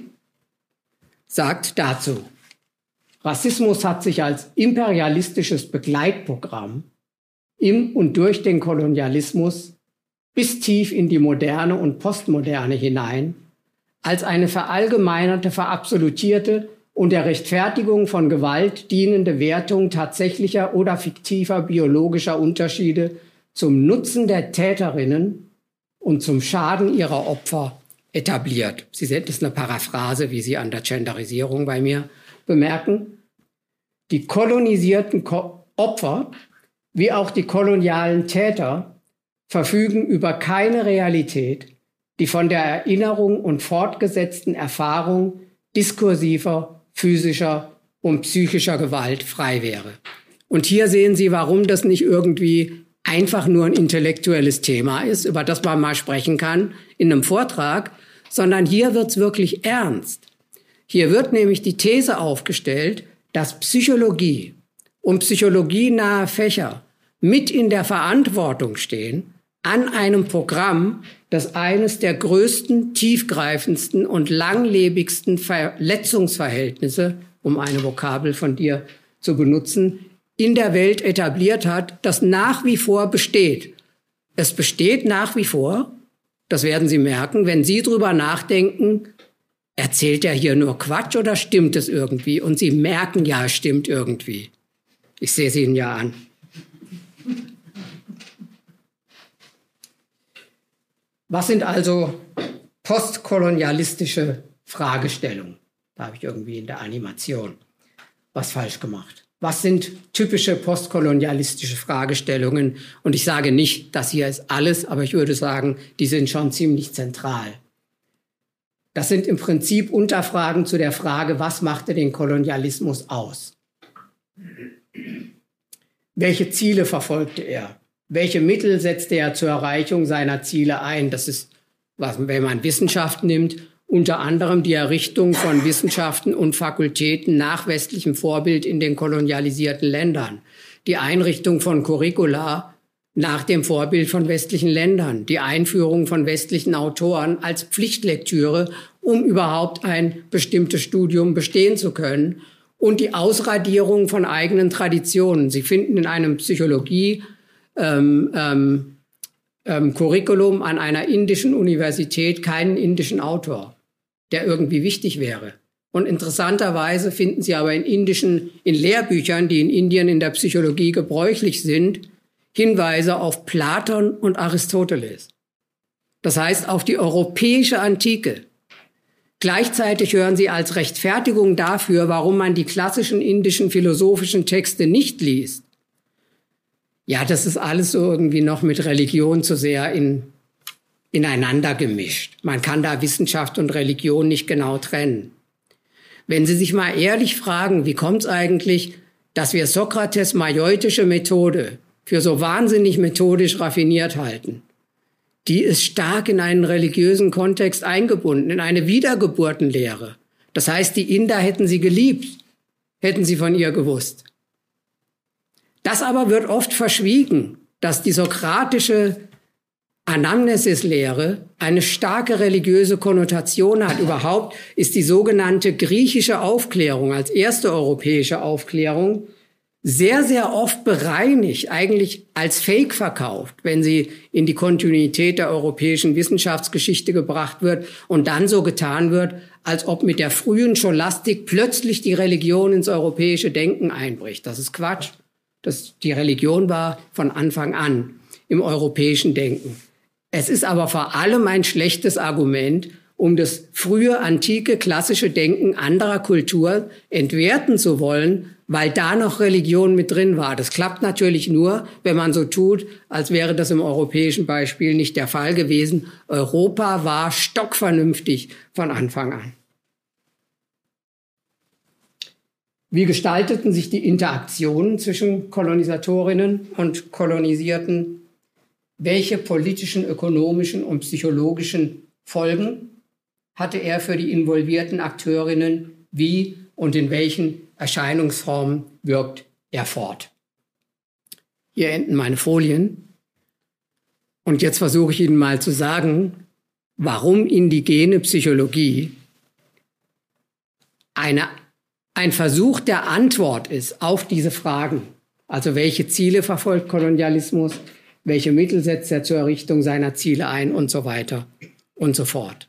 sagt dazu, Rassismus hat sich als imperialistisches Begleitprogramm im und durch den Kolonialismus bis tief in die Moderne und Postmoderne hinein als eine verallgemeinerte, verabsolutierte und der Rechtfertigung von Gewalt dienende Wertung tatsächlicher oder fiktiver biologischer Unterschiede zum Nutzen der Täterinnen und zum Schaden ihrer Opfer etabliert. Sie sehen, das ist eine Paraphrase, wie Sie an der Genderisierung bei mir bemerken, die kolonisierten Opfer wie auch die kolonialen Täter verfügen über keine Realität, die von der Erinnerung und fortgesetzten Erfahrung diskursiver, physischer und psychischer Gewalt frei wäre. Und hier sehen Sie, warum das nicht irgendwie einfach nur ein intellektuelles Thema ist, über das man mal sprechen kann in einem Vortrag, sondern hier wird es wirklich ernst. Hier wird nämlich die These aufgestellt, dass Psychologie und psychologienahe Fächer mit in der Verantwortung stehen, an einem Programm, das eines der größten, tiefgreifendsten und langlebigsten Verletzungsverhältnisse, um eine Vokabel von dir zu benutzen, in der Welt etabliert hat, das nach wie vor besteht. Es besteht nach wie vor, das werden Sie merken, wenn Sie drüber nachdenken, erzählt er hier nur Quatsch oder stimmt es irgendwie? Und Sie merken ja, es stimmt irgendwie. Ich sehe es Ihnen ja an. Was sind also postkolonialistische Fragestellungen? Da habe ich irgendwie in der Animation was falsch gemacht. Was sind typische postkolonialistische Fragestellungen? Und ich sage nicht, das hier ist alles, aber ich würde sagen, die sind schon ziemlich zentral. Das sind im Prinzip Unterfragen zu der Frage, was machte den Kolonialismus aus? Welche Ziele verfolgte er? Welche Mittel setzte er zur Erreichung seiner Ziele ein? Das ist, was, wenn man Wissenschaft nimmt, unter anderem die Errichtung von Wissenschaften und Fakultäten nach westlichem Vorbild in den kolonialisierten Ländern, die Einrichtung von Curricula nach dem Vorbild von westlichen Ländern, die Einführung von westlichen Autoren als Pflichtlektüre, um überhaupt ein bestimmtes Studium bestehen zu können und die Ausradierung von eigenen Traditionen. Sie finden in einem Psychologie ähm, ähm, ähm, Curriculum an einer indischen Universität keinen indischen Autor, der irgendwie wichtig wäre. Und interessanterweise finden Sie aber in indischen, in Lehrbüchern, die in Indien in der Psychologie gebräuchlich sind, Hinweise auf Platon und Aristoteles. Das heißt auf die europäische Antike. Gleichzeitig hören sie als Rechtfertigung dafür, warum man die klassischen indischen philosophischen Texte nicht liest. Ja, das ist alles so irgendwie noch mit Religion zu sehr in, ineinander gemischt. Man kann da Wissenschaft und Religion nicht genau trennen. Wenn Sie sich mal ehrlich fragen, wie kommt es eigentlich, dass wir Sokrates majeutische Methode für so wahnsinnig methodisch raffiniert halten, die ist stark in einen religiösen Kontext eingebunden, in eine Wiedergeburtenlehre. Das heißt, die Inder hätten sie geliebt, hätten sie von ihr gewusst. Das aber wird oft verschwiegen, dass die sokratische Anamnesis-Lehre eine starke religiöse Konnotation hat. Überhaupt ist die sogenannte griechische Aufklärung als erste europäische Aufklärung sehr, sehr oft bereinigt, eigentlich als Fake verkauft, wenn sie in die Kontinuität der europäischen Wissenschaftsgeschichte gebracht wird und dann so getan wird, als ob mit der frühen Scholastik plötzlich die Religion ins europäische Denken einbricht. Das ist Quatsch. Das, die Religion war von Anfang an im europäischen Denken. Es ist aber vor allem ein schlechtes Argument, um das frühe antike klassische Denken anderer Kultur entwerten zu wollen, weil da noch Religion mit drin war. Das klappt natürlich nur, wenn man so tut, als wäre das im europäischen Beispiel nicht der Fall gewesen. Europa war stockvernünftig von Anfang an. Wie gestalteten sich die Interaktionen zwischen Kolonisatorinnen und Kolonisierten? Welche politischen, ökonomischen und psychologischen Folgen hatte er für die involvierten Akteurinnen? Wie und in welchen Erscheinungsformen wirkt er fort? Hier enden meine Folien. Und jetzt versuche ich Ihnen mal zu sagen, warum indigene Psychologie eine ein Versuch der Antwort ist auf diese Fragen. Also welche Ziele verfolgt Kolonialismus, welche Mittel setzt er zur Errichtung seiner Ziele ein und so weiter und so fort.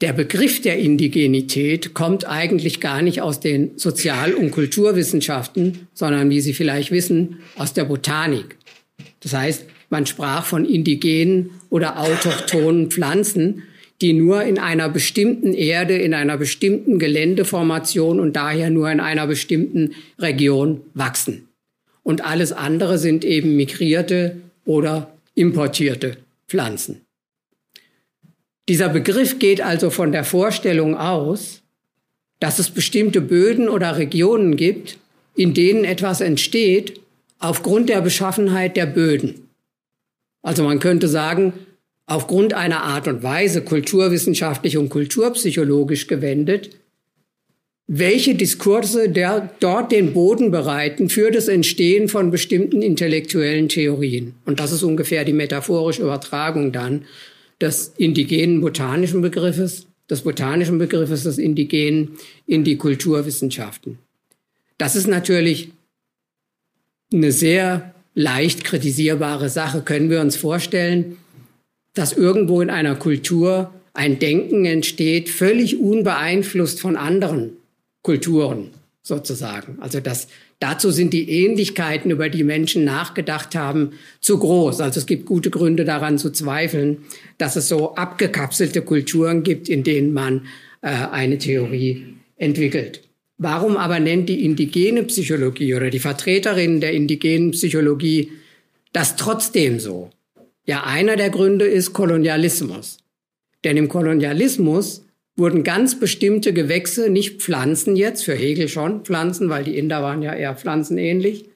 Der Begriff der Indigenität kommt eigentlich gar nicht aus den Sozial- und Kulturwissenschaften, sondern, wie Sie vielleicht wissen, aus der Botanik. Das heißt, man sprach von indigenen oder autochthonen Pflanzen, die nur in einer bestimmten Erde, in einer bestimmten Geländeformation und daher nur in einer bestimmten Region wachsen. Und alles andere sind eben migrierte oder importierte Pflanzen. Dieser Begriff geht also von der Vorstellung aus, dass es bestimmte Böden oder Regionen gibt, in denen etwas entsteht aufgrund der Beschaffenheit der Böden. Also man könnte sagen, aufgrund einer Art und Weise kulturwissenschaftlich und kulturpsychologisch gewendet, welche Diskurse der, dort den Boden bereiten für das Entstehen von bestimmten intellektuellen Theorien. Und das ist ungefähr die metaphorische Übertragung dann des indigenen botanischen Begriffes, des botanischen Begriffes des Indigenen in die Kulturwissenschaften. Das ist natürlich eine sehr leicht kritisierbare Sache, können wir uns vorstellen, dass irgendwo in einer Kultur ein Denken entsteht, völlig unbeeinflusst von anderen Kulturen sozusagen. Also das, dazu sind die Ähnlichkeiten, über die Menschen nachgedacht haben, zu groß. Also es gibt gute Gründe daran zu zweifeln, dass es so abgekapselte Kulturen gibt, in denen man äh, eine Theorie entwickelt. Warum aber nennt die indigene Psychologie oder die Vertreterinnen der indigenen Psychologie das trotzdem so? Ja, einer der Gründe ist Kolonialismus. Denn im Kolonialismus wurden ganz bestimmte Gewächse, nicht Pflanzen jetzt, für Hegel schon Pflanzen, weil die Inder waren ja eher pflanzenähnlich,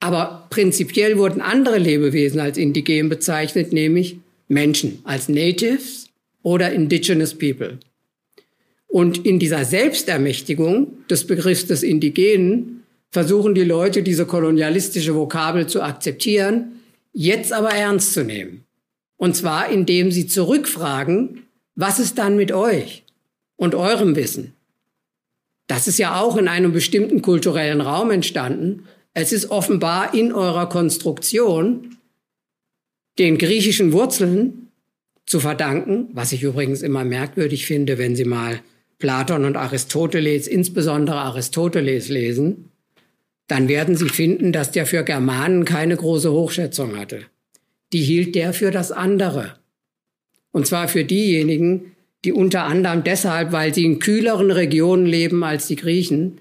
aber prinzipiell wurden andere Lebewesen als indigen bezeichnet, nämlich Menschen als Natives oder Indigenous People. Und in dieser Selbstermächtigung des Begriffs des Indigenen versuchen die Leute, diese kolonialistische Vokabel zu akzeptieren jetzt aber ernst zu nehmen. Und zwar, indem sie zurückfragen, was ist dann mit euch und eurem Wissen? Das ist ja auch in einem bestimmten kulturellen Raum entstanden. Es ist offenbar in eurer Konstruktion den griechischen Wurzeln zu verdanken, was ich übrigens immer merkwürdig finde, wenn Sie mal Platon und Aristoteles, insbesondere Aristoteles lesen, dann werden Sie finden, dass der für Germanen keine große Hochschätzung hatte. Die hielt der für das andere. Und zwar für diejenigen, die unter anderem deshalb, weil sie in kühleren Regionen leben als die Griechen,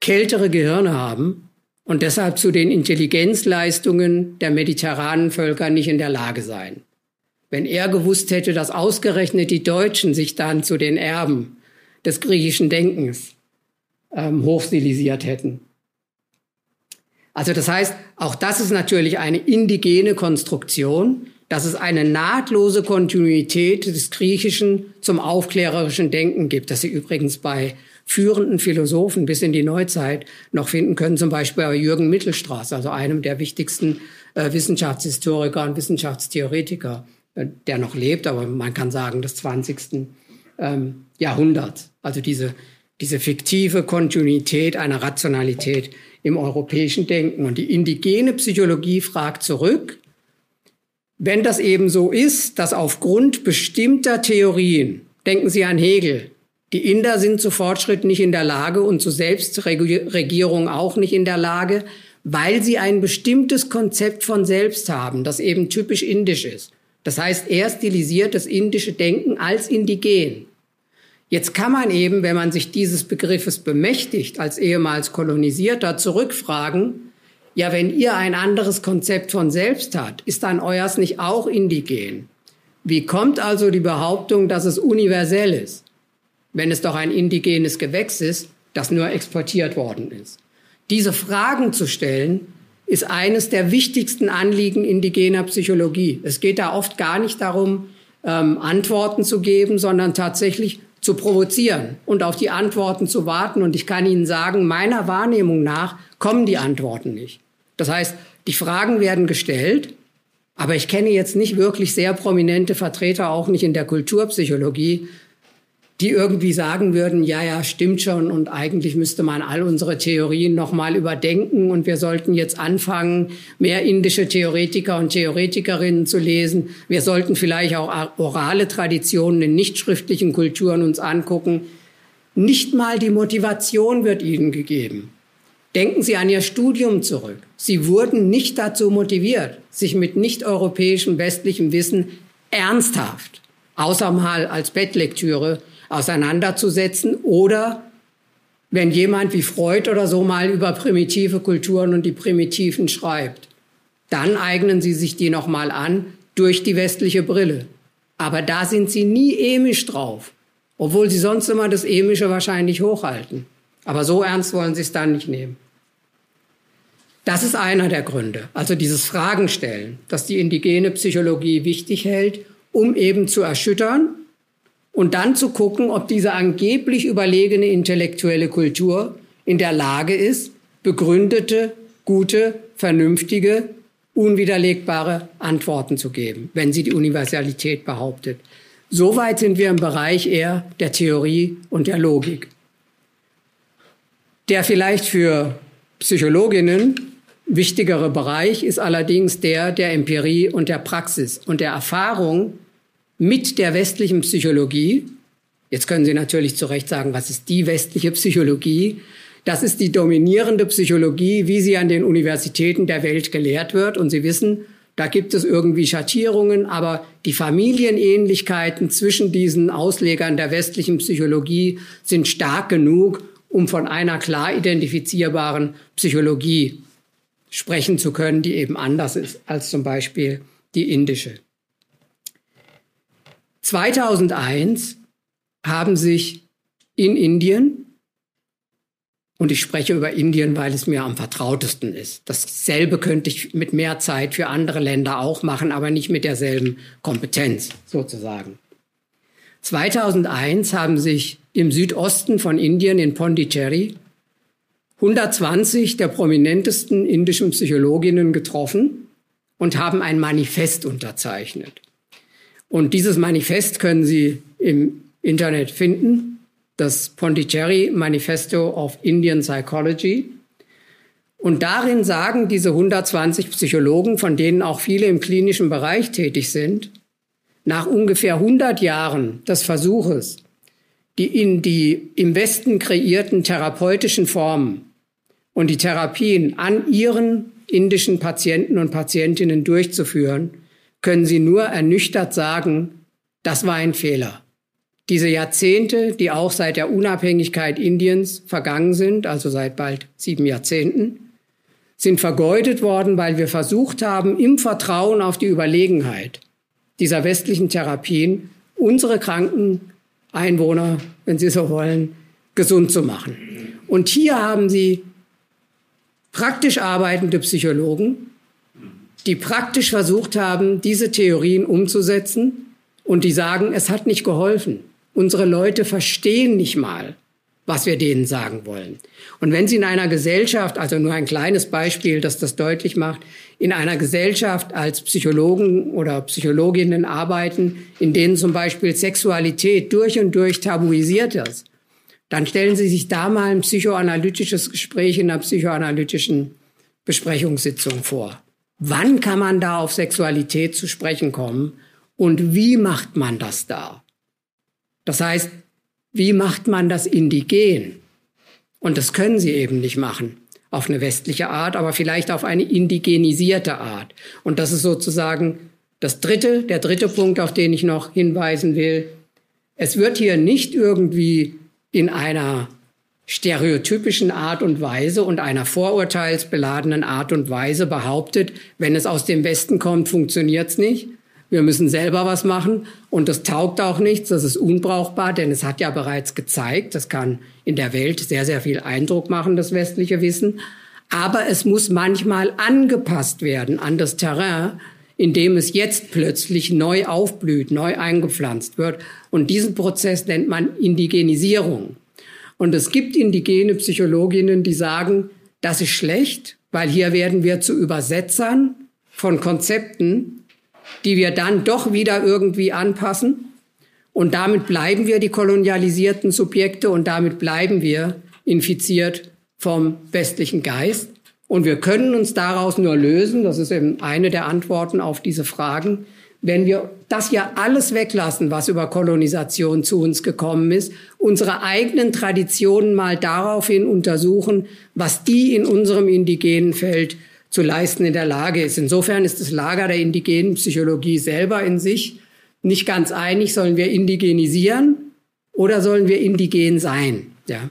kältere Gehirne haben und deshalb zu den Intelligenzleistungen der mediterranen Völker nicht in der Lage seien. Wenn er gewusst hätte, dass ausgerechnet die Deutschen sich dann zu den Erben des griechischen Denkens ähm, hochstilisiert hätten. Also das heißt, auch das ist natürlich eine indigene Konstruktion, dass es eine nahtlose Kontinuität des Griechischen zum aufklärerischen Denken gibt, das Sie übrigens bei führenden Philosophen bis in die Neuzeit noch finden können, zum Beispiel bei Jürgen Mittelstraß, also einem der wichtigsten äh, Wissenschaftshistoriker und Wissenschaftstheoretiker, äh, der noch lebt, aber man kann sagen des 20. Ähm, Jahrhunderts. Also diese, diese fiktive Kontinuität einer Rationalität im europäischen Denken. Und die indigene Psychologie fragt zurück, wenn das eben so ist, dass aufgrund bestimmter Theorien, denken Sie an Hegel, die Inder sind zu Fortschritt nicht in der Lage und zu Selbstregierung auch nicht in der Lage, weil sie ein bestimmtes Konzept von selbst haben, das eben typisch indisch ist. Das heißt, er stilisiert das indische Denken als indigen. Jetzt kann man eben, wenn man sich dieses Begriffes bemächtigt, als ehemals Kolonisierter zurückfragen, ja, wenn ihr ein anderes Konzept von selbst habt, ist dann euers nicht auch indigen? Wie kommt also die Behauptung, dass es universell ist, wenn es doch ein indigenes Gewächs ist, das nur exportiert worden ist? Diese Fragen zu stellen, ist eines der wichtigsten Anliegen indigener Psychologie. Es geht da oft gar nicht darum, ähm, Antworten zu geben, sondern tatsächlich zu provozieren und auf die Antworten zu warten. Und ich kann Ihnen sagen, meiner Wahrnehmung nach kommen die Antworten nicht. Das heißt, die Fragen werden gestellt, aber ich kenne jetzt nicht wirklich sehr prominente Vertreter, auch nicht in der Kulturpsychologie, die irgendwie sagen würden, ja, ja, stimmt schon und eigentlich müsste man all unsere Theorien nochmal überdenken und wir sollten jetzt anfangen, mehr indische Theoretiker und Theoretikerinnen zu lesen. Wir sollten vielleicht auch orale Traditionen in nichtschriftlichen Kulturen uns angucken. Nicht mal die Motivation wird ihnen gegeben. Denken Sie an Ihr Studium zurück. Sie wurden nicht dazu motiviert, sich mit nicht-europäischem westlichem Wissen ernsthaft, außer mal als Bettlektüre, auseinanderzusetzen oder wenn jemand wie Freud oder so mal über primitive Kulturen und die Primitiven schreibt, dann eignen sie sich die nochmal an durch die westliche Brille. Aber da sind sie nie emisch drauf, obwohl sie sonst immer das Emische wahrscheinlich hochhalten. Aber so ernst wollen sie es dann nicht nehmen. Das ist einer der Gründe, also dieses Fragenstellen, das die indigene Psychologie wichtig hält, um eben zu erschüttern und dann zu gucken, ob diese angeblich überlegene intellektuelle Kultur in der Lage ist, begründete, gute, vernünftige, unwiderlegbare Antworten zu geben, wenn sie die Universalität behauptet. Soweit sind wir im Bereich eher der Theorie und der Logik. Der vielleicht für Psychologinnen wichtigere Bereich ist allerdings der der Empirie und der Praxis und der Erfahrung mit der westlichen Psychologie. Jetzt können Sie natürlich zu Recht sagen, was ist die westliche Psychologie? Das ist die dominierende Psychologie, wie sie an den Universitäten der Welt gelehrt wird. Und Sie wissen, da gibt es irgendwie Schattierungen, aber die Familienähnlichkeiten zwischen diesen Auslegern der westlichen Psychologie sind stark genug, um von einer klar identifizierbaren Psychologie sprechen zu können, die eben anders ist als zum Beispiel die indische. 2001 haben sich in Indien, und ich spreche über Indien, weil es mir am vertrautesten ist. Dasselbe könnte ich mit mehr Zeit für andere Länder auch machen, aber nicht mit derselben Kompetenz sozusagen. 2001 haben sich im Südosten von Indien in Pondicherry 120 der prominentesten indischen Psychologinnen getroffen und haben ein Manifest unterzeichnet. Und dieses Manifest können Sie im Internet finden, das Pondicherry Manifesto of Indian Psychology. Und darin sagen diese 120 Psychologen, von denen auch viele im klinischen Bereich tätig sind, nach ungefähr 100 Jahren des Versuches, die in die im Westen kreierten therapeutischen Formen und die Therapien an ihren indischen Patienten und Patientinnen durchzuführen, können sie nur ernüchtert sagen, das war ein Fehler. Diese Jahrzehnte, die auch seit der Unabhängigkeit Indiens vergangen sind, also seit bald sieben Jahrzehnten, sind vergeudet worden, weil wir versucht haben, im Vertrauen auf die Überlegenheit dieser westlichen Therapien unsere Kranken Einwohner, wenn Sie so wollen, gesund zu machen. Und hier haben Sie praktisch arbeitende Psychologen, die praktisch versucht haben, diese Theorien umzusetzen und die sagen, es hat nicht geholfen. Unsere Leute verstehen nicht mal, was wir denen sagen wollen. Und wenn Sie in einer Gesellschaft, also nur ein kleines Beispiel, das das deutlich macht, in einer Gesellschaft als Psychologen oder Psychologinnen arbeiten, in denen zum Beispiel Sexualität durch und durch tabuisiert ist, dann stellen Sie sich da mal ein psychoanalytisches Gespräch in einer psychoanalytischen Besprechungssitzung vor. Wann kann man da auf Sexualität zu sprechen kommen und wie macht man das da? Das heißt, wie macht man das indigen? Und das können Sie eben nicht machen auf eine westliche Art, aber vielleicht auf eine indigenisierte Art. Und das ist sozusagen das dritte, der dritte Punkt, auf den ich noch hinweisen will. Es wird hier nicht irgendwie in einer stereotypischen Art und Weise und einer vorurteilsbeladenen Art und Weise behauptet, wenn es aus dem Westen kommt, funktioniert's nicht. Wir müssen selber was machen und das taugt auch nichts, das ist unbrauchbar, denn es hat ja bereits gezeigt, das kann in der Welt sehr, sehr viel Eindruck machen, das westliche Wissen. Aber es muss manchmal angepasst werden an das Terrain, in dem es jetzt plötzlich neu aufblüht, neu eingepflanzt wird. Und diesen Prozess nennt man Indigenisierung. Und es gibt indigene Psychologinnen, die sagen, das ist schlecht, weil hier werden wir zu Übersetzern von Konzepten, die wir dann doch wieder irgendwie anpassen. Und damit bleiben wir die kolonialisierten Subjekte und damit bleiben wir infiziert vom westlichen Geist. Und wir können uns daraus nur lösen, das ist eben eine der Antworten auf diese Fragen, wenn wir das ja alles weglassen, was über Kolonisation zu uns gekommen ist, unsere eigenen Traditionen mal daraufhin untersuchen, was die in unserem indigenen Feld zu leisten in der Lage ist. Insofern ist das Lager der indigenen Psychologie selber in sich nicht ganz einig, sollen wir indigenisieren oder sollen wir indigen sein? Ja.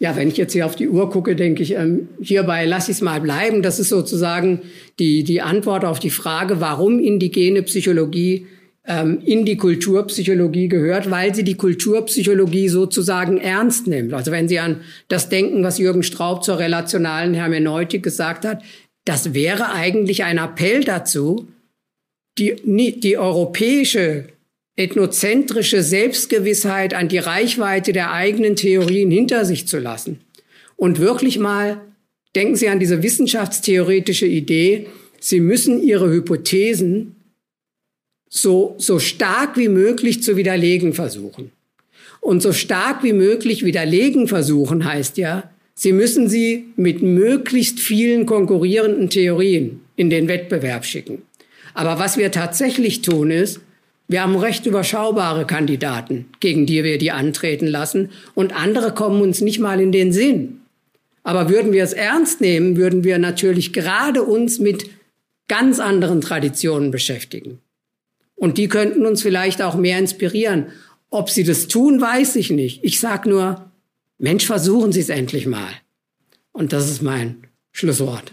Ja, wenn ich jetzt hier auf die Uhr gucke, denke ich, ähm, hierbei lasse ich es mal bleiben. Das ist sozusagen die, die Antwort auf die Frage, warum indigene Psychologie ähm, in die Kulturpsychologie gehört, weil sie die Kulturpsychologie sozusagen ernst nimmt. Also wenn Sie an das denken, was Jürgen Straub zur relationalen Hermeneutik gesagt hat, das wäre eigentlich ein Appell dazu, die, die europäische ethnozentrische Selbstgewissheit an die Reichweite der eigenen Theorien hinter sich zu lassen und wirklich mal, denken Sie an diese wissenschaftstheoretische Idee, Sie müssen Ihre Hypothesen so, so stark wie möglich zu widerlegen versuchen. Und so stark wie möglich widerlegen versuchen heißt ja, Sie müssen sie mit möglichst vielen konkurrierenden Theorien in den Wettbewerb schicken. Aber was wir tatsächlich tun ist, wir haben recht überschaubare Kandidaten, gegen die wir die antreten lassen, und andere kommen uns nicht mal in den Sinn. Aber würden wir es ernst nehmen, würden wir natürlich gerade uns mit ganz anderen Traditionen beschäftigen. Und die könnten uns vielleicht auch mehr inspirieren. Ob sie das tun, weiß ich nicht. Ich sag nur, Mensch, versuchen Sie es endlich mal. Und das ist mein Schlusswort.